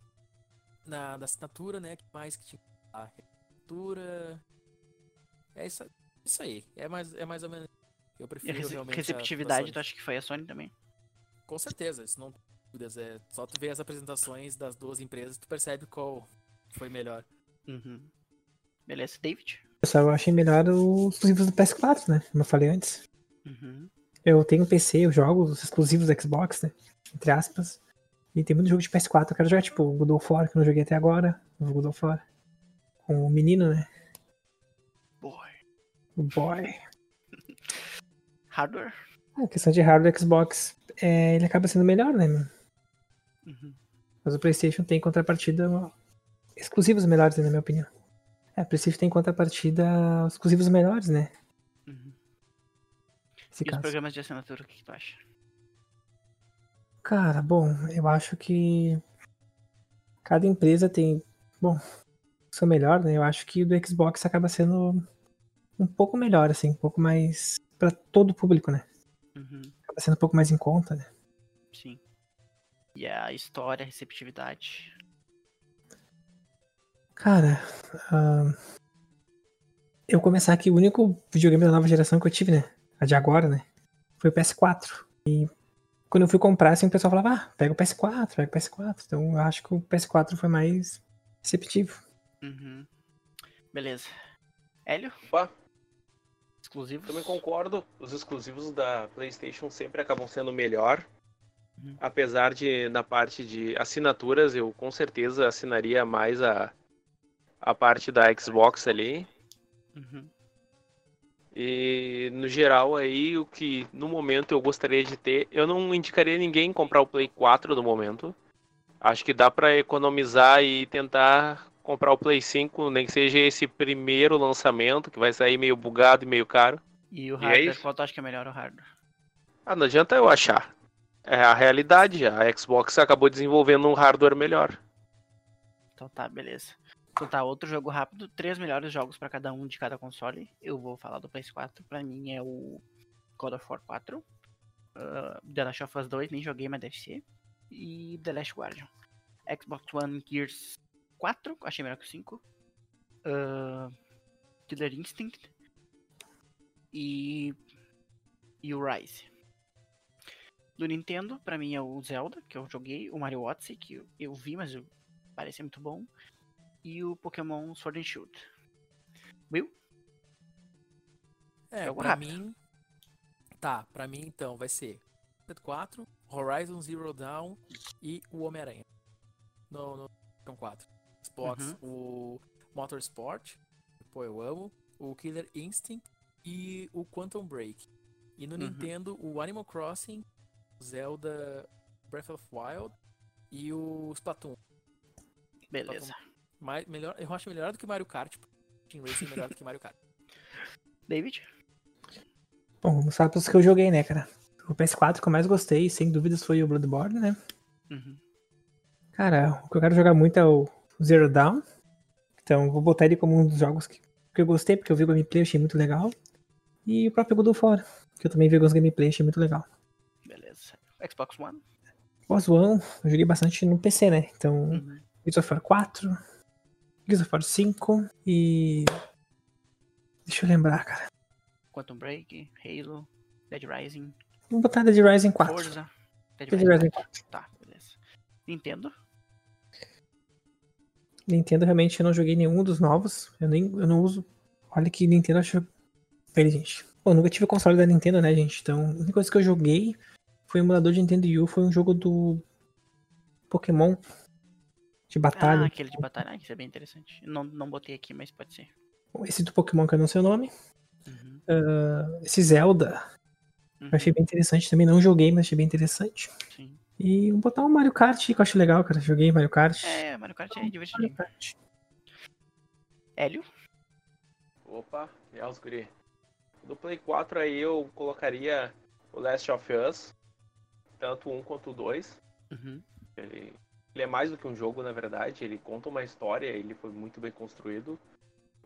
na, da assinatura, né, que mais que tinha a assinatura é isso, isso aí. É mais é mais ou menos eu prefiro rece- realmente receptividade, tu acha que foi a Sony também? Com certeza, isso não tem dúvidas. É só tu ver as apresentações das duas empresas, tu percebe qual foi melhor. Uhum. Beleza, David? Pessoal, eu achei melhor os exclusivos do PS4, né? Como eu falei antes. Uhum. Eu tenho PC, eu jogo os exclusivos do Xbox, né? Entre aspas. E tem muito jogo de PS4. Eu quero jogar, tipo, o God of War, que eu não joguei até agora. O God of War. Com o menino, né? Boy. Boy. Hardware? A questão de hardware Xbox, é, ele acaba sendo melhor, né? Uhum. Mas o PlayStation tem contrapartida exclusivos melhores, né, na minha opinião. É, o PlayStation tem contrapartida exclusivos melhores, né? Uhum. E os caso. programas de assinatura, o que, que tu acha? Cara, bom, eu acho que cada empresa tem, bom, seu melhor, né? Eu acho que o do Xbox acaba sendo um pouco melhor, assim, um pouco mais pra todo o público, né? Uhum. Acaba sendo um pouco mais em conta, né? Sim. E a história, a receptividade. Cara, ahn, eu começar aqui, o único videogame da nova geração que eu tive, né? A de agora, né? Foi o PS4. E quando eu fui comprar, assim, o pessoal falava, ah, pega o PS4, pega o PS4. Então eu acho que o PS4 foi mais receptivo. Uhum. Beleza. Hélio? Opa, Exclusivos? também concordo. Os exclusivos da PlayStation sempre acabam sendo melhor. Uhum. Apesar de, na parte de assinaturas, eu com certeza assinaria mais a, a parte da Xbox ali. Uhum. E no geral aí, o que no momento eu gostaria de ter, eu não indicaria ninguém comprar o Play 4 no momento. Acho que dá pra economizar e tentar comprar o Play 5, nem que seja esse primeiro lançamento, que vai sair meio bugado e meio caro. E o E é hardware, qual tu acha que é melhor o hardware? Ah, não adianta eu achar. É a realidade, a Xbox acabou desenvolvendo um hardware melhor. Então tá, beleza. Tá, outro jogo rápido, três melhores jogos pra cada um de cada console. Eu vou falar do PS4, pra mim é o God of War 4, uh, The Last of Us 2, nem joguei, mas deve ser, e The Last Guardian. Xbox One Gears 4, achei melhor que o 5. uh, Killer Instinct e, e o Rise. Do Nintendo, pra mim é o Zelda, que eu joguei, o Mario Odyssey, que eu, eu vi, mas eu, parece muito bom, e o Pokémon Sword and Shield. Will? É, Jogo pra rápido. mim. Tá, pra mim então vai ser Uncharted 4, Horizon Zero Dawn e o Homem-Aranha. No, no PlayStation 4. Xbox, o Motorsport, pô, eu amo, o Killer Instinct e o Quantum Break. E no Uhum. Nintendo, o Animal Crossing, Zelda Breath of Wild e o Splatoon. Beleza. Mais, melhor, eu acho melhor do que Mario Kart. Tipo, Team Racing é melhor do que Mario Kart. *laughs* David? Bom, vamos falar pelos que eu joguei, né, cara? O PS4 que eu mais gostei, sem dúvidas, foi o Bloodborne, né? Uhum. Cara, o que eu quero jogar muito é o Zero Dawn. Então vou botar ele como um dos jogos que, que eu gostei, porque eu vi o gameplay, achei muito legal. E o próprio God of War, que eu também vi alguns gameplay, achei muito legal. Beleza. Xbox One? Xbox One, eu joguei bastante no PC, né? Então, Uhum. Of War 4, Gears of War 5 e... Deixa eu lembrar, cara. Quantum Break, Halo, Dead Rising, Vou botar Dead Rising 4. Forza. Dead Dead Rising Rising 4. Tá, beleza. Nintendo? Nintendo realmente eu não joguei nenhum dos novos. Eu nem eu não uso. Olha que Nintendo acho. Peraí, gente. Pô, eu nunca tive console da Nintendo, né, gente? Então, a única coisa que eu joguei foi o emulador de Nintendo U, foi um jogo do Pokémon de Ah, batalha. aquele de batalha. Ah, isso é bem interessante. Não, não botei aqui, mas pode ser. Esse do Pokémon que eu não sei o nome. Uhum. Ah, esse Zelda. Uhum. Eu achei bem interessante. Também não joguei, mas achei bem interessante. Sim. E vou botar um Mario Kart, que eu acho legal, cara. Joguei Mario Kart. É, Mario Kart é Mario divertidinho. Kart. Hélio? Opa, e os guri. Do Play 4 aí eu colocaria o Last of Us, tanto 1 quanto o 2. Uhum. Ele, ele é mais do que um jogo, na verdade, ele conta uma história, ele foi muito bem construído.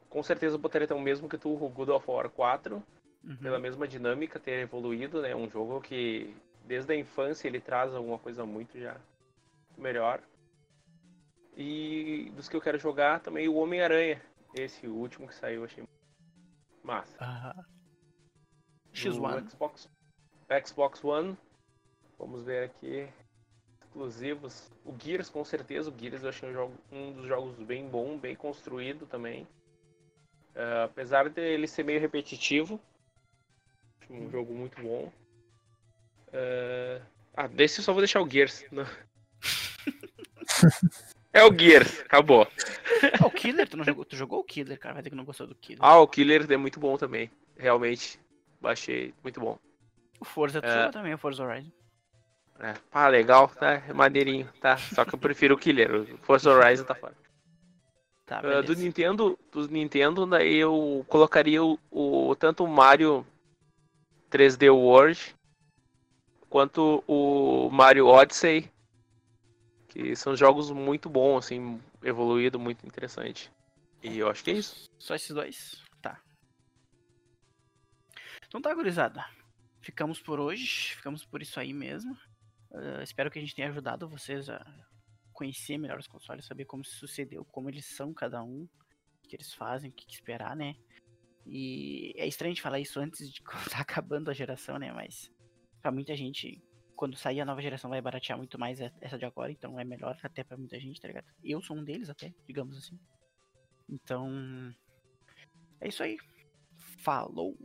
Com certeza eu botaria até o mesmo que tu, o God of War 4, Uhum. pela mesma dinâmica ter evoluído, né? Um jogo que desde a infância ele traz alguma coisa muito já melhor. E dos que eu quero jogar também o Homem-Aranha, esse último que saiu, achei massa. Aham. No X1. Xbox, Xbox One. Vamos ver aqui. Exclusivos. O Gears, com certeza. O Gears eu achei um, jogo, um dos jogos bem bom, bem construído também. Ah, apesar de ele ser meio repetitivo. acho Um jogo muito bom. Ah, ah, desse eu só vou deixar o Gears. Não. *laughs* é o Gears, acabou. Ah, o Killer, tu, não jogou, tu jogou o Killer, cara. Vai dizer que não gostou do Killer. Ah, o Killer é muito bom também. Realmente. Baixei, muito bom. O Forza tu é. também, o Forza Horizon. É. Ah, legal, tá? É maneirinho, tá? Só que eu prefiro o Killer. O Forza Horizon tá fora. Tá, beleza. do Nintendo, do Nintendo, daí eu colocaria o, o- tanto o Mario 3D World quanto o Mario Odyssey, que são jogos muito bons, assim, evoluído, muito interessante. E eu acho que é isso. Só esses dois? Tá. Então tá, gurizada. Ficamos por hoje. Ficamos por isso aí mesmo. Ah, espero que a gente tenha ajudado vocês a conhecer melhor os consoles, saber como se sucedeu, como eles são cada um, o que eles fazem, o que esperar, né? E é estranho de falar isso antes de *laughs* quando tá acabando a geração, né? Mas pra muita gente, quando sair a nova geração, vai baratear muito mais essa de agora, então é melhor até pra muita gente, tá ligado? Eu sou um deles até, digamos assim. Então, é isso aí. Falou.